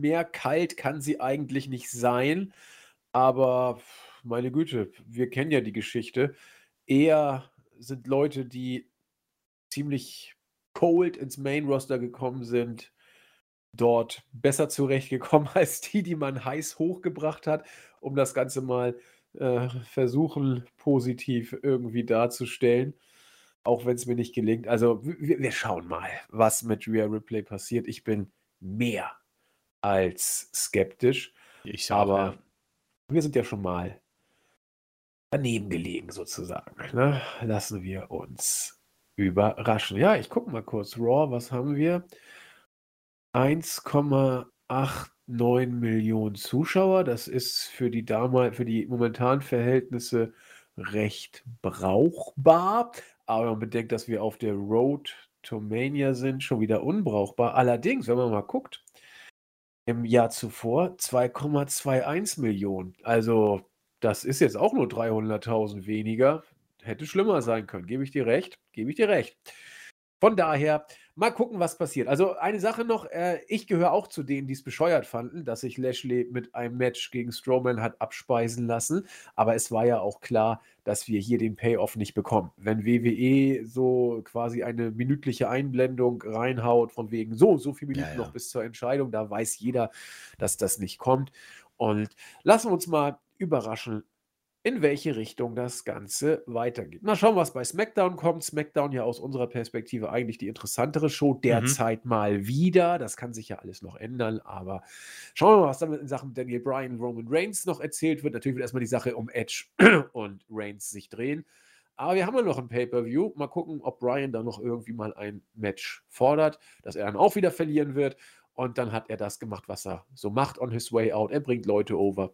mehr kalt kann sie eigentlich nicht sein, aber meine Güte, wir kennen ja die Geschichte. Eher sind Leute, die ziemlich cold ins Main Roster gekommen sind, dort besser zurechtgekommen als die, die man heiß hochgebracht hat, um das Ganze mal äh, versuchen, positiv irgendwie darzustellen. Auch wenn es mir nicht gelingt. Also, wir, wir, schauen mal, was mit Rhea Ripley passiert. Ich bin mehr als skeptisch. Ich sag, aber ja. wir sind ja schon mal daneben gelegen, sozusagen. Ne? Lassen wir uns überraschen. Ja, ich gucke mal kurz. Raw, was haben wir? 1,89 Millionen Zuschauer. Das ist für die für die momentanen Verhältnisse recht brauchbar. Aber man bedenkt, dass wir auf der Road to Mania sind, schon wieder unbrauchbar. Allerdings, wenn man mal guckt, im Jahr zuvor 2,21 Millionen. Also, das ist jetzt auch nur 300.000 weniger. Hätte schlimmer sein können, gebe ich dir recht, gebe ich dir recht. Von daher, mal gucken, was passiert. Also eine Sache noch, äh, ich gehöre auch zu denen, die es bescheuert fanden, dass sich Lashley mit einem Match gegen Strowman hat abspeisen lassen. Aber es war ja auch klar, dass wir hier den Payoff nicht bekommen. Wenn WWE so quasi eine minütliche Einblendung reinhaut, von wegen so, so viele Minuten ja, ja. noch bis zur Entscheidung, da weiß jeder, dass das nicht kommt. Und lassen wir uns mal überraschen, in welche Richtung das Ganze weitergeht. Mal schauen, was bei SmackDown kommt. SmackDown ja aus unserer Perspektive eigentlich die interessantere Show mhm. derzeit mhm. mal wieder. Das kann sich ja alles noch ändern, aber schauen wir mal, was dann in Sachen Daniel Bryan, Roman Reigns noch erzählt wird. Natürlich wird erstmal die Sache um Edge und Reigns sich drehen. aber wir haben ja noch ein Pay-Per-View. Mal gucken, ob Brian da noch irgendwie mal ein Match fordert, dass er dann auch wieder verlieren wird. Und dann hat er das gemacht, was er so macht on his way out. Er bringt Leute over.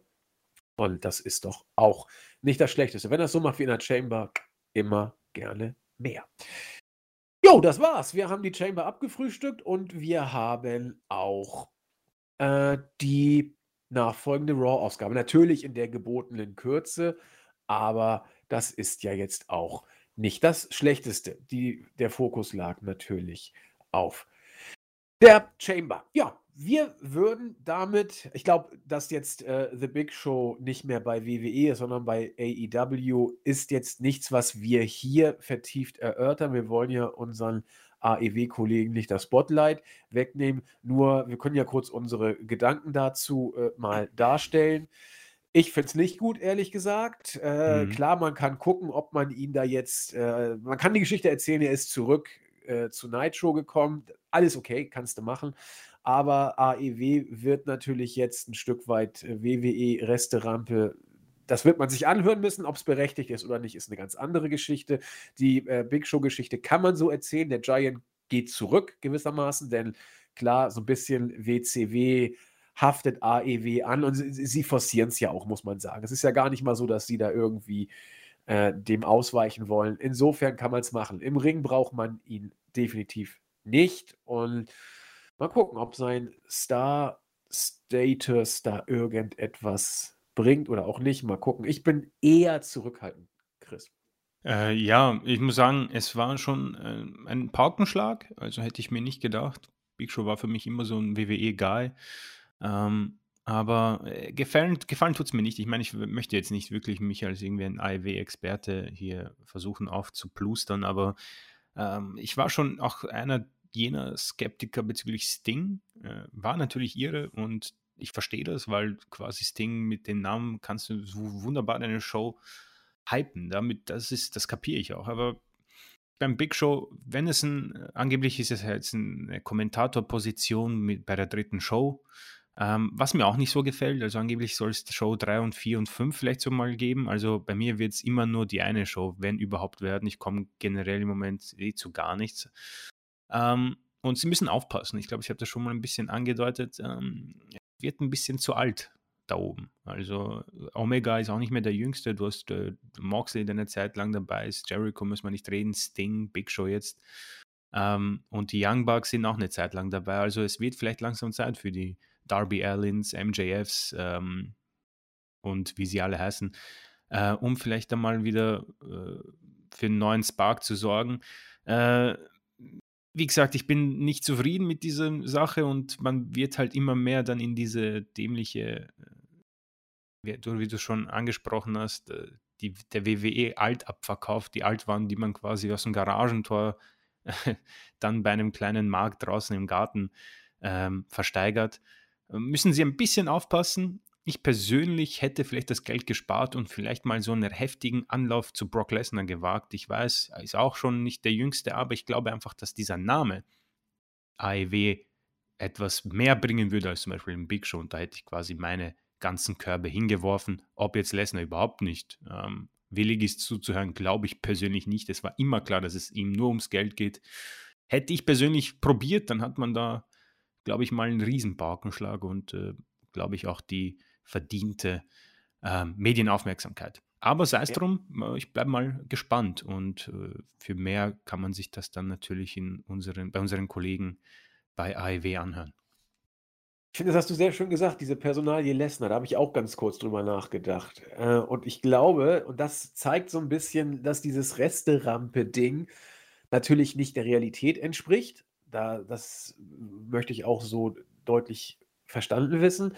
Und das ist doch auch nicht das Schlechteste. Wenn es so macht wie in der Chamber, immer gerne mehr. Jo, das war's. Wir haben die Chamber abgefrühstückt und wir haben auch äh, die nachfolgende Raw-Ausgabe. Natürlich in der gebotenen Kürze, aber das ist ja jetzt auch nicht das Schlechteste. Die, der Fokus lag natürlich auf der Chamber. Ja, wir würden damit, ich glaube, dass jetzt äh, The Big Show nicht mehr bei WWE ist, sondern bei AEW, ist jetzt nichts, was wir hier vertieft erörtern. Wir wollen ja unseren AEW-Kollegen nicht das Spotlight wegnehmen. Nur, wir können ja kurz unsere Gedanken dazu äh, mal darstellen. Ich finde es nicht gut, ehrlich gesagt. Äh, mhm. Klar, man kann gucken, ob man ihn da jetzt, äh, man kann die Geschichte erzählen, er ist zurück äh, zu Nitro gekommen. Alles okay, kannst du machen. Aber AEW wird natürlich jetzt ein Stück weit äh, WWE-Resterampe das wird man sich anhören müssen, ob es berechtigt ist oder nicht, ist eine ganz andere Geschichte. Die äh, Big Show-Geschichte kann man so erzählen. Der Giant geht zurück gewissermaßen, denn klar, so ein bisschen WCW haftet AEW an und sie, sie forcieren es ja auch, muss man sagen. Es ist ja gar nicht mal so, dass sie da irgendwie äh, dem ausweichen wollen. Insofern kann man es machen. Im Ring braucht man ihn definitiv nicht und mal gucken, ob sein Star-Status da irgendetwas bringt oder auch nicht. Mal gucken. Ich bin eher zurückhaltend, Chris. Äh, ja, ich muss sagen, es war schon äh, ein Paukenschlag. Also hätte ich mir nicht gedacht. Big Show war für mich immer so ein WWE-Guy. Ähm, aber äh, gefallen, gefallen tut es mir nicht. Ich meine, ich möchte jetzt nicht wirklich mich als irgendwie ein AEW-Experte hier versuchen aufzuplustern, aber ähm, ich war schon auch einer jener Skeptiker bezüglich Sting. Äh, war natürlich irre und ich verstehe das, weil quasi Sting mit dem Namen kannst du so wunderbar deine Show hypen. Damit, das ist, das kapiere ich auch. Aber beim Big Show, wenn es ein, angeblich ist es jetzt eine Kommentatorposition mit, bei der dritten Show, ähm, was mir auch nicht so gefällt. Also angeblich soll es Show 3 und 4 und 5 vielleicht so mal geben. Also bei mir wird es immer nur die eine Show, wenn überhaupt werden. Ich komme generell im Moment eh zu gar nichts. Ähm, und sie müssen aufpassen. Ich glaube, ich habe das schon mal ein bisschen angedeutet. Ähm, wird ein bisschen zu alt da oben. Also Omega ist auch nicht mehr der Jüngste. Du hast äh, Moxley, der eine Zeit lang dabei ist. Jericho muss man nicht reden. Sting, Big Show jetzt. Ähm, und die Young Bucks sind auch eine Zeit lang dabei. Also es wird vielleicht langsam Zeit für die Darby Allins, MJFs ähm, und wie sie alle heißen, äh, um vielleicht einmal wieder äh, für einen neuen Spark zu sorgen. Äh, wie gesagt, ich bin nicht zufrieden mit dieser Sache und man wird halt immer mehr dann in diese dämliche, äh, wie, du schon angesprochen hast, äh, die, der WWE Altabverkauf, die Altwaren, die man quasi aus dem Garagentor dann bei einem kleinen Markt draußen im Garten ähm, versteigert. Müssen sie ein bisschen aufpassen. Ich persönlich hätte vielleicht das Geld gespart und vielleicht mal so einen heftigen Anlauf zu Brock Lesnar gewagt. Ich weiß, er ist auch schon nicht der Jüngste, aber ich glaube einfach, dass dieser Name AEW etwas mehr bringen würde als zum Beispiel im Big Show. Und da hätte ich quasi meine ganzen Körbe hingeworfen. Ob jetzt Lesnar überhaupt nicht ähm, willig ist zuzuhören, glaube ich persönlich nicht. Es war immer klar, dass es ihm nur ums Geld geht. Hätte ich persönlich probiert, dann hat man da, glaube ich, mal einen Riesenbarkenschlag und, äh, glaube ich, auch die verdiente äh, Medienaufmerksamkeit. Aber sei es ja. drum, äh, ich bleibe mal gespannt und äh, für mehr kann man sich das dann natürlich in unseren, bei unseren Kollegen bei AEW anhören. Ich finde, das hast du sehr schön gesagt, diese Personalie Lessner, da habe ich auch ganz kurz drüber nachgedacht. Äh, und ich glaube, und das zeigt so ein bisschen, dass dieses Resterampe-Ding natürlich nicht der Realität entspricht. Da, das möchte ich auch so deutlich verstanden wissen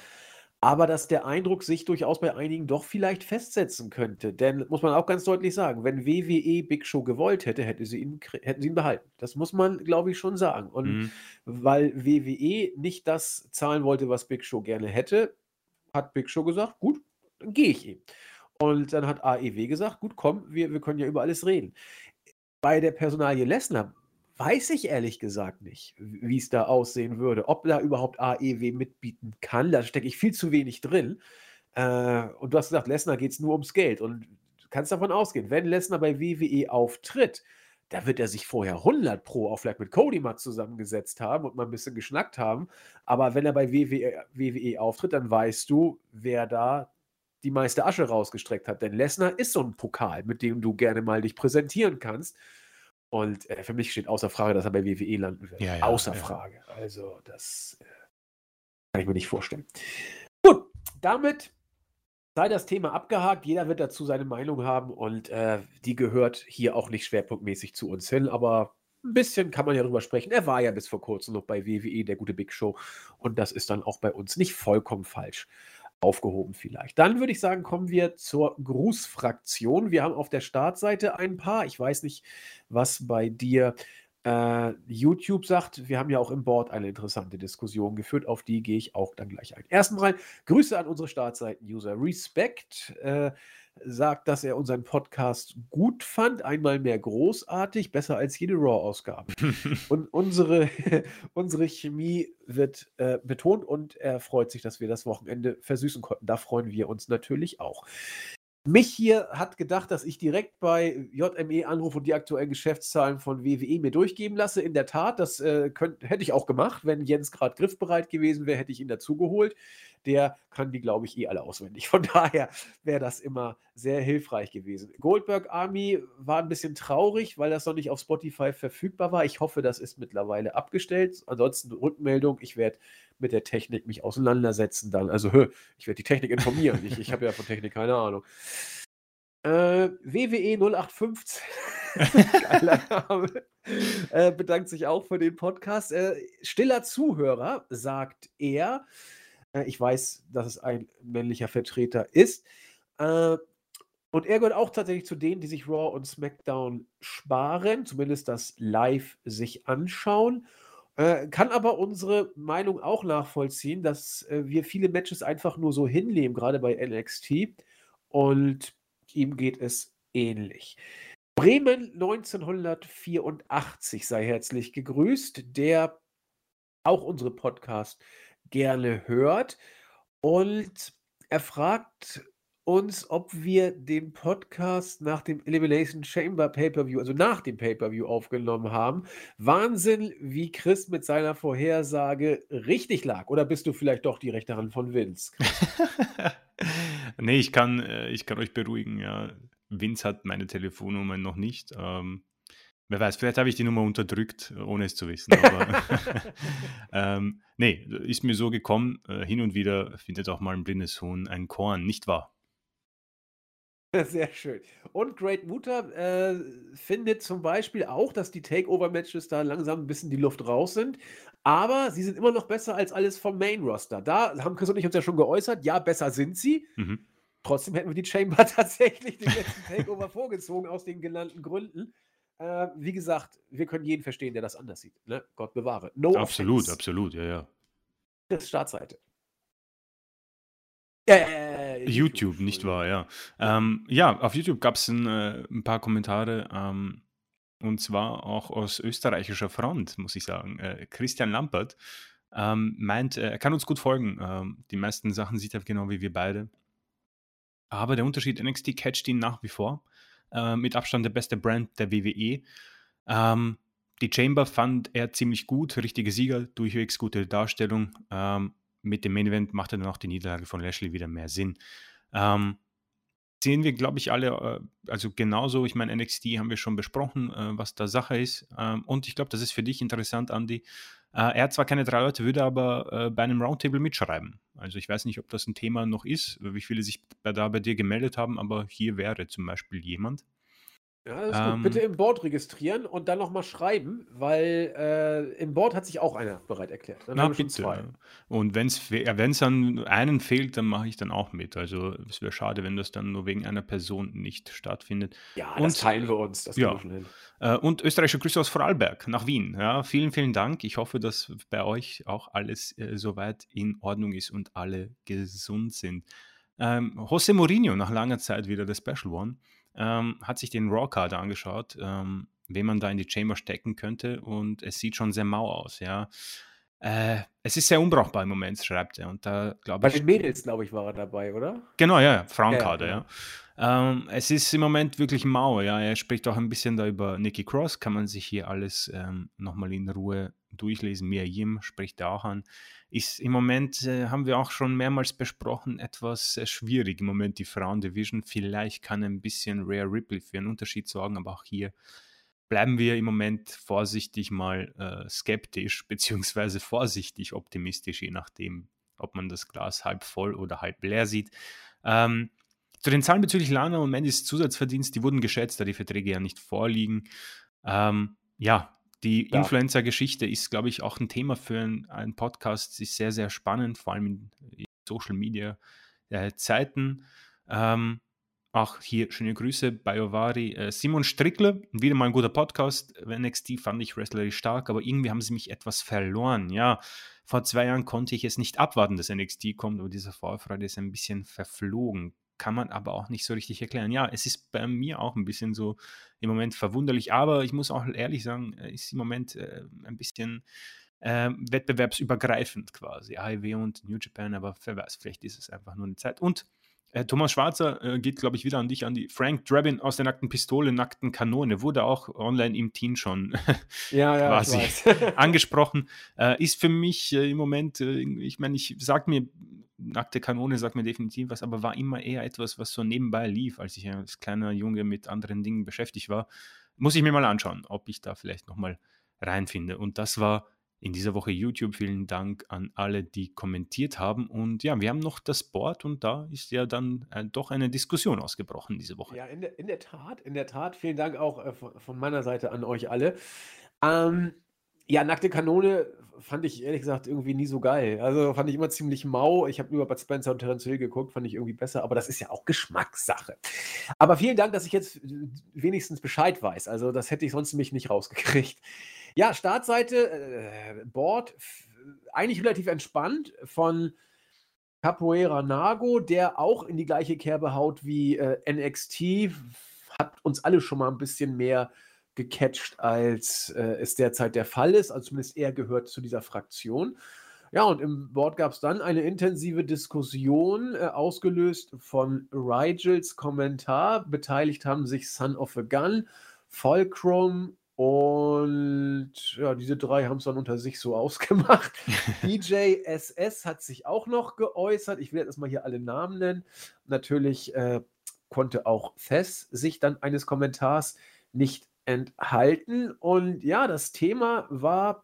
aber dass der Eindruck sich durchaus bei einigen doch vielleicht festsetzen könnte. Denn, muss man auch ganz deutlich sagen, wenn WWE Big Show gewollt hätte, hätte sie ihn, hätten sie ihn behalten. Das muss man, glaube ich, schon sagen. Und mhm. weil WWE nicht das zahlen wollte, was Big Show gerne hätte, hat Big Show gesagt, gut, dann gehe ich eben. Und dann hat AEW gesagt, gut, komm, wir, wir können ja über alles reden. Bei der Personalie Lesnar weiß ich ehrlich gesagt nicht, wie es da aussehen würde. Ob da überhaupt AEW mitbieten kann, da stecke ich viel zu wenig drin. Äh, und du hast gesagt, Lesnar geht es nur ums Geld. Und kannst davon ausgehen, wenn Lesnar bei WWE auftritt, da wird er sich vorher 100 Pro auch vielleicht mit Cody mal zusammengesetzt haben und mal ein bisschen geschnackt haben. Aber wenn er bei WWE, WWE auftritt, dann weißt du, wer da die meiste Asche rausgestreckt hat. Denn Lesnar ist so ein Pokal, mit dem du gerne mal dich präsentieren kannst. Und äh, für mich steht außer Frage, dass er bei WWE landen wird. Ja, ja, außer ja. Frage. Also, das äh, kann ich mir nicht vorstellen. Gut, damit sei das Thema abgehakt. Jeder wird dazu seine Meinung haben und äh, die gehört hier auch nicht schwerpunktmäßig zu uns hin, aber ein bisschen kann man ja drüber sprechen. Er war ja bis vor kurzem noch bei WWE, der gute Big Show, und das ist dann auch bei uns nicht vollkommen falsch aufgehoben vielleicht. Dann würde ich sagen, kommen wir zur Grußfraktion. Wir haben auf der Startseite ein paar. Ich weiß nicht, was bei dir äh, YouTube sagt. Wir haben ja auch im Board eine interessante Diskussion geführt. Auf die gehe ich auch dann gleich ein. Erstmal Grüße an unsere Startseiten-User. Respect äh, sagt, dass er unseren Podcast gut fand. Einmal mehr großartig, besser als jede Raw-Ausgabe. Und unsere, unsere Chemie wird äh, betont und er freut sich, dass wir das Wochenende versüßen konnten. Da freuen wir uns natürlich auch. Mich hier hat gedacht, dass ich direkt bei JME anrufe und die aktuellen Geschäftszahlen von WWE mir durchgeben lasse. In der Tat, das äh, könnt, hätte ich auch gemacht. Wenn Jens gerade griffbereit gewesen wäre, hätte ich ihn dazu geholt. Der kann die, glaube ich, eh alle auswendig. Von daher wäre das immer sehr hilfreich gewesen. Goldberg Army war ein bisschen traurig, weil das noch nicht auf Spotify verfügbar war. Ich hoffe, das ist mittlerweile abgestellt. Ansonsten Rückmeldung. Ich werde mit der Technik mich auseinandersetzen dann. Also, ich werde die Technik informieren. ich ich habe ja von Technik keine Ahnung. Äh, WWE 0815, geiler Name, äh, bedankt sich auch für den Podcast. Äh, stiller Zuhörer, sagt er. Äh, ich weiß, dass es ein männlicher Vertreter ist. Äh, und er gehört auch tatsächlich zu denen, die sich Raw und SmackDown sparen, zumindest das live sich anschauen. Äh, kann aber unsere Meinung auch nachvollziehen, dass äh, wir viele Matches einfach nur so hinnehmen, gerade bei NXT. Und ihm geht es ähnlich. Bremen 1984 sei herzlich gegrüßt, der auch unsere Podcast gerne hört. Und er fragt uns, ob wir den Podcast nach dem Elimination Chamber Pay-Per-View, also nach dem Pay-Per-View aufgenommen haben. Wahnsinn, wie Chris mit seiner Vorhersage richtig lag. Oder bist du vielleicht doch die rechte Hand von Vince? nee, ich kann, äh, ich kann euch beruhigen, ja. Vince hat meine Telefonnummer noch nicht. Ähm, wer weiß, vielleicht habe ich die Nummer unterdrückt, ohne es zu wissen. Aber ähm, nee, ist mir so gekommen. Äh, hin und wieder findet auch mal ein blindes Huhn ein Korn, nicht wahr? Sehr schön. Und Great Mutter äh, findet zum Beispiel auch, dass die Takeover-Matches da langsam ein bisschen die Luft raus sind. Aber sie sind immer noch besser als alles vom Main-Roster. Da haben Chris und ich uns ja schon geäußert, ja, besser sind sie. Mhm. Trotzdem hätten wir die Chamber tatsächlich den letzten Takeover vorgezogen, aus den genannten Gründen. Äh, wie gesagt, wir können jeden verstehen, der das anders sieht. Ne? Gott bewahre. No Absolut, offense. absolut, ja, ja. Das ist Startseite. Äh, YouTube, nicht wahr, ja. Ähm, ja, auf YouTube gab es ein, äh, ein paar Kommentare, ähm, und zwar auch aus österreichischer Front, muss ich sagen. Äh, Christian Lampert ähm, meint, äh, er kann uns gut folgen. Ähm, die meisten Sachen sieht er genau wie wir beide. Aber der Unterschied NXT catcht ihn nach wie vor. Äh, mit Abstand der beste Brand der WWE. Ähm, die Chamber fand er ziemlich gut, richtige Sieger, durchwegs gute Darstellung. Mit dem Main Event machte dann auch die Niederlage von Lashley wieder mehr Sinn. Ähm, sehen wir, glaube ich, alle, äh, also genauso, ich meine, NXT haben wir schon besprochen, äh, was da Sache ist. Ähm, und ich glaube, das ist für dich interessant, Andy. Äh, er hat zwar keine drei Leute, würde aber äh, bei einem Roundtable mitschreiben. Also ich weiß nicht, ob das ein Thema noch ist, wie viele sich da bei dir gemeldet haben, aber hier wäre zum Beispiel jemand. Ja, das ist gut. Bitte Ähm, im Board registrieren und dann nochmal schreiben, weil äh, im Board hat sich auch einer bereit erklärt. Dann Na haben wir schon bitte. zwei. Und wenn es an einen fehlt, dann mache ich dann auch mit. Also es wäre schade, wenn das dann nur wegen einer Person nicht stattfindet. Ja, das Und teilen wir uns. Das ja, hin. äh, und österreichische Grüße aus Vorarlberg nach Wien. Ja, vielen, vielen Dank. Ich hoffe, dass bei euch auch alles äh, soweit in Ordnung ist und alle gesund sind. Ähm, José Mourinho, nach langer Zeit wieder der Special One, ähm, hat sich den Raw-Kader angeschaut, ähm, wen man da in die Chamber stecken könnte und es sieht schon sehr mau aus, ja. Äh, es ist sehr unbrauchbar im Moment, schreibt er. Und da glaube Bei ich, den Mädels, glaube ich, war er dabei, oder? Genau, ja, ja, Ja, ja. Ähm, es ist im Moment wirklich mau, ja. Er spricht auch ein bisschen da über Nikki Cross, kann man sich hier alles ähm, nochmal in Ruhe durchlesen. Mia Yim spricht da auch an. Ist im Moment, äh, haben wir auch schon mehrmals besprochen, etwas äh, schwierig im Moment die Frauen-Division. Vielleicht kann ein bisschen Rare Ripley für einen Unterschied sorgen, aber auch hier bleiben wir im Moment vorsichtig mal äh, skeptisch, beziehungsweise vorsichtig optimistisch, je nachdem, ob man das Glas halb voll oder halb leer sieht. Ähm, zu den Zahlen bezüglich Lana und Mandys Zusatzverdienst, die wurden geschätzt, da die Verträge ja nicht vorliegen. Ähm, ja, die ja. Influencer-Geschichte ist, glaube ich, auch ein Thema für einen, Podcast. Sie ist sehr, sehr spannend, vor allem in, in Social Media äh, Zeiten. Ähm, auch hier schöne Grüße bei Ovari. Äh, Simon Strickler, wieder mal ein guter Podcast. NXT fand ich wrestlerisch stark, aber irgendwie haben sie mich etwas verloren. Ja, vor zwei Jahren konnte ich es nicht abwarten, dass NXT kommt, aber diese Vorfreude ist ein bisschen verflogen. Kann man aber auch nicht so richtig erklären. Ja, es ist bei mir auch ein bisschen so im Moment verwunderlich, aber ich muss auch ehrlich sagen, ist im Moment äh, ein bisschen äh, wettbewerbsübergreifend quasi. AEW und New Japan, aber wer weiß, vielleicht ist es einfach nur eine Zeit. Und äh, Thomas Schwarzer äh, geht, glaube ich, wieder an dich, an die Frank Drabin aus der nackten Pistole, nackten Kanone, wurde auch online im Team schon ja, ja, quasi angesprochen. Äh, ist für mich äh, im Moment, äh, ich meine, ich sag mir, nackte Kanone sagt mir definitiv was, aber war immer eher etwas, was so nebenbei lief, als ich als kleiner Junge mit anderen Dingen beschäftigt war. Muss ich mir mal anschauen, ob ich da vielleicht nochmal reinfinde. Und das war in dieser Woche YouTube. Vielen Dank an alle, die kommentiert haben. Und ja, wir haben noch das Board und da ist ja dann äh, doch eine Diskussion ausgebrochen diese Woche. Ja, in der, in der Tat, in der Tat. Vielen Dank auch äh, von, meiner Seite an euch alle. Ähm, ja, nackte Kanone fand ich ehrlich gesagt irgendwie nie so geil. Also fand ich immer ziemlich mau. Ich habe nur Bud Spencer und Terence Hill geguckt, fand ich irgendwie besser, aber das ist ja auch Geschmackssache. Aber vielen Dank, dass ich jetzt wenigstens Bescheid weiß. Also das hätte ich sonst mich nicht rausgekriegt. Ja, Startseite, äh, Board, eigentlich relativ entspannt von Capoeira Nago, der auch in die gleiche Kerbe haut wie äh, NXT, hat uns alle schon mal ein bisschen mehr gecatcht, als äh, es derzeit der Fall ist. Also zumindest er gehört zu dieser Fraktion. Ja, und im Board gab es dann eine intensive Diskussion, äh, ausgelöst von Rigels Kommentar. Beteiligt haben sich Son of a Gun, Fulcrum und ja, diese drei haben es dann unter sich so ausgemacht. DJ SS hat sich auch noch geäußert. Ich will jetzt erstmal hier alle Namen nennen. Natürlich äh, konnte auch Fess sich dann eines Kommentars nicht enthalten. Und ja, das Thema war,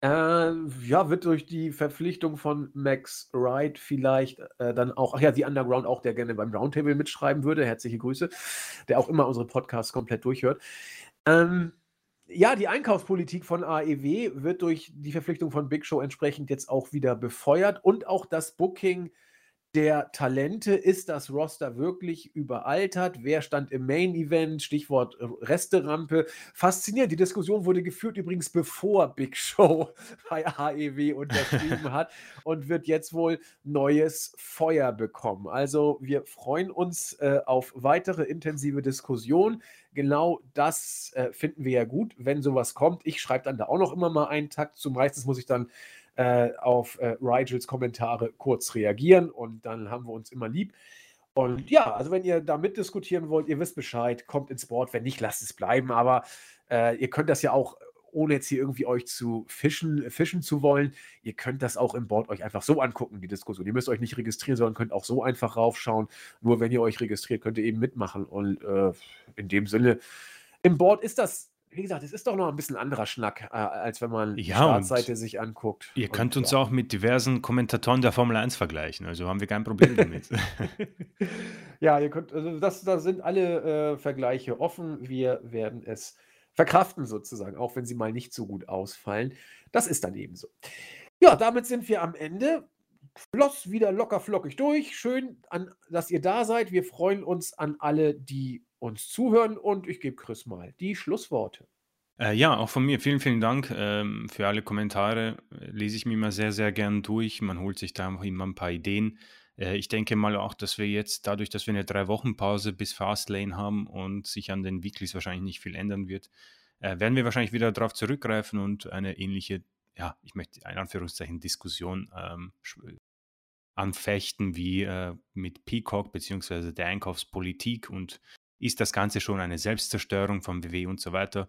äh, ja, wird durch die Verpflichtung von Max Wright vielleicht äh, dann auch, ach ja, die Underground auch, der gerne beim Roundtable mitschreiben würde. Herzliche Grüße, der auch immer unsere Podcasts komplett durchhört. Ähm, ja, die Einkaufspolitik von AEW wird durch die Verpflichtung von Big Show entsprechend jetzt auch wieder befeuert und auch das Booking der Talente. Ist das Roster wirklich überaltert? Wer stand im Main Event? Stichwort Resterampe. Faszinierend. Die Diskussion wurde geführt übrigens bevor Big Show bei AEW unterschrieben hat und wird jetzt wohl neues Feuer bekommen. Also wir freuen uns äh, auf weitere intensive Diskussionen. Genau das äh, finden wir ja gut, wenn sowas kommt. Ich schreibe dann da auch noch immer mal einen Takt zu. Meistens muss ich dann äh, auf äh, Rigels Kommentare kurz reagieren und dann haben wir uns immer lieb. Und ja, also wenn ihr da mitdiskutieren wollt, ihr wisst Bescheid, kommt ins Board. Wenn nicht, lasst es bleiben. Aber äh, ihr könnt das ja auch, ohne jetzt hier irgendwie euch zu fischen, fischen zu wollen, ihr könnt das auch im Board euch einfach so angucken, die Diskussion. Ihr müsst euch nicht registrieren, sondern könnt auch so einfach raufschauen. Nur wenn ihr euch registriert, könnt ihr eben mitmachen. Und äh, in dem Sinne, im Board ist das wie gesagt, es ist doch noch ein bisschen anderer Schnack, äh, als wenn man die Startseite sich anguckt. Ihr könnt uns ja. auch mit diversen Kommentatoren der Formel 1 vergleichen, also haben wir kein Problem damit. ja, ihr könnt, also das, da sind alle äh, Vergleiche offen. Wir werden es verkraften sozusagen, auch wenn sie mal nicht so gut ausfallen. Das ist dann eben so. Ja, damit sind wir am Ende. Floss wieder locker flockig durch. Schön, an, dass ihr da seid. Wir freuen uns an alle, die uns zuhören und ich gebe Chris mal die Schlussworte. Äh, ja, auch von mir vielen, vielen Dank ähm, für alle Kommentare. Lese ich mir immer sehr, sehr gern durch. Man holt sich da immer ein paar Ideen. Äh, ich denke mal auch, dass wir jetzt dadurch, dass wir eine Drei-Wochen-Pause bis Fastlane haben und sich an den Weeklies wahrscheinlich nicht viel ändern wird, äh, werden wir wahrscheinlich wieder darauf zurückgreifen und eine ähnliche, ja, ich möchte in Anführungszeichen Diskussion ähm, anfechten, wie äh, mit Peacock bzw. der Einkaufspolitik und ist das Ganze schon eine Selbstzerstörung vom WW und so weiter.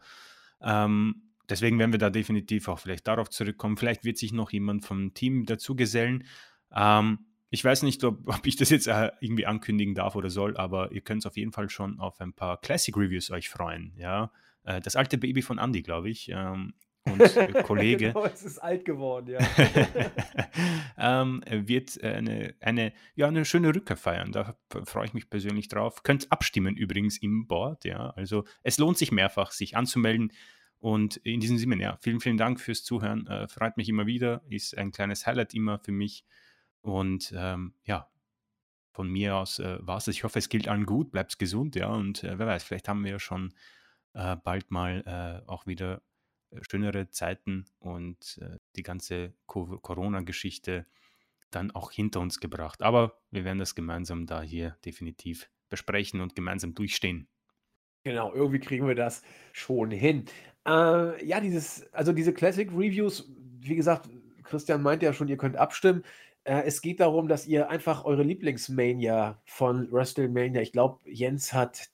Ähm, deswegen werden wir da definitiv auch vielleicht darauf zurückkommen. Vielleicht wird sich noch jemand vom Team dazu gesellen. Ähm, ich weiß nicht, ob, ob ich das jetzt äh, irgendwie ankündigen darf oder soll, aber ihr könnt auf jeden Fall schon auf ein paar Classic Reviews euch freuen. Ja, äh, das alte Baby von Andy, glaube ich. Ähm, und äh, Kollege. genau, es ist alt geworden, ja. ähm, wird eine, eine, ja, eine schöne Rückkehr feiern. Da freue ich mich persönlich drauf. Könnt abstimmen übrigens im Board, ja. Also es lohnt sich mehrfach, sich anzumelden. Und in diesem Sinne, ja, vielen, vielen Dank fürs Zuhören. Äh, freut mich immer wieder, ist ein kleines Highlight immer für mich. Und ähm, ja, von mir aus äh, war es. Ich hoffe, es gilt allen gut, bleibt gesund, ja. Und äh, wer weiß, vielleicht haben wir ja schon äh, bald mal äh, auch wieder äh, schönere Zeiten und äh, die ganze Corona-Geschichte dann auch hinter uns gebracht. Aber wir werden das gemeinsam da hier definitiv besprechen und gemeinsam durchstehen. Genau, irgendwie kriegen wir das schon hin. Äh, ja, dieses, also diese Classic Reviews, wie gesagt, Christian meinte ja schon, ihr könnt abstimmen. Äh, es geht darum, dass ihr einfach eure Lieblingsmania von WrestleMania, ich glaube, Jens hat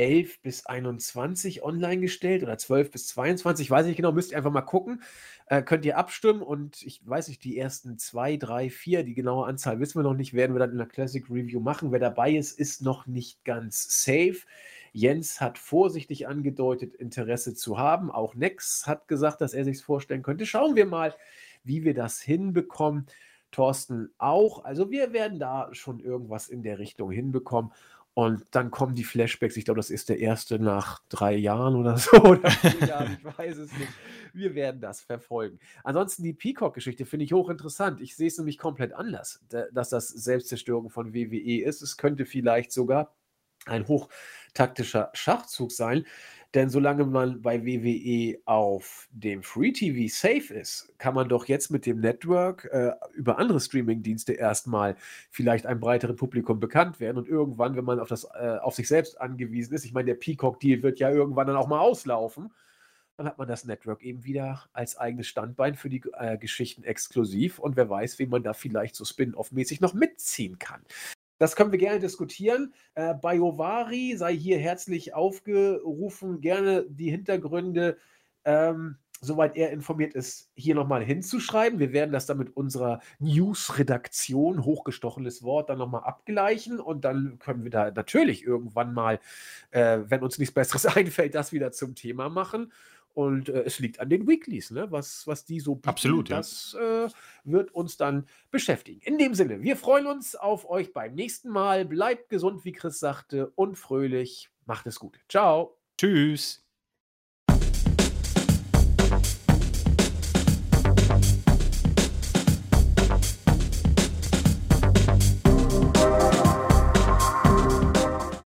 11 bis 21 online gestellt oder 12 bis 22, weiß ich nicht genau, müsst ihr einfach mal gucken. Äh, könnt ihr abstimmen und ich weiß nicht, die ersten zwei, drei, vier, die genaue Anzahl wissen wir noch nicht, werden wir dann in der Classic Review machen. Wer dabei ist, ist noch nicht ganz safe. Jens hat vorsichtig angedeutet, Interesse zu haben. Auch Nex hat gesagt, dass er sich vorstellen könnte. Schauen wir mal, wie wir das hinbekommen. Thorsten auch. Also wir werden da schon irgendwas in der Richtung hinbekommen. Und dann kommen die Flashbacks. Ich glaube, das ist der erste nach drei Jahren oder so. Oder vier Jahren, ich weiß es nicht. Wir werden das verfolgen. Ansonsten die Peacock-Geschichte finde ich hochinteressant. Ich sehe es nämlich komplett anders, dass das Selbstzerstörung von WWE ist. Es könnte vielleicht sogar ein hochtaktischer Schachzug sein. Denn solange man bei WWE auf dem Free TV safe ist, kann man doch jetzt mit dem Network äh, über andere Streaming-Dienste erstmal vielleicht einem breiteren Publikum bekannt werden. Und irgendwann, wenn man auf, das, äh, auf sich selbst angewiesen ist, ich meine, der Peacock-Deal wird ja irgendwann dann auch mal auslaufen, dann hat man das Network eben wieder als eigenes Standbein für die äh, Geschichten exklusiv. Und wer weiß, wie man da vielleicht so spin-off-mäßig noch mitziehen kann. Das können wir gerne diskutieren. Äh, Bayovari sei hier herzlich aufgerufen, gerne die Hintergründe, ähm, soweit er informiert ist, hier nochmal hinzuschreiben. Wir werden das dann mit unserer News-Redaktion, hochgestochenes Wort, dann nochmal abgleichen und dann können wir da natürlich irgendwann mal, äh, wenn uns nichts Besseres einfällt, das wieder zum Thema machen. Und äh, es liegt an den Weeklies, ne? was, was die so bieten. Absolut, ja. Das äh, wird uns dann beschäftigen. In dem Sinne, wir freuen uns auf euch beim nächsten Mal. Bleibt gesund, wie Chris sagte, und fröhlich. Macht es gut. Ciao. Tschüss.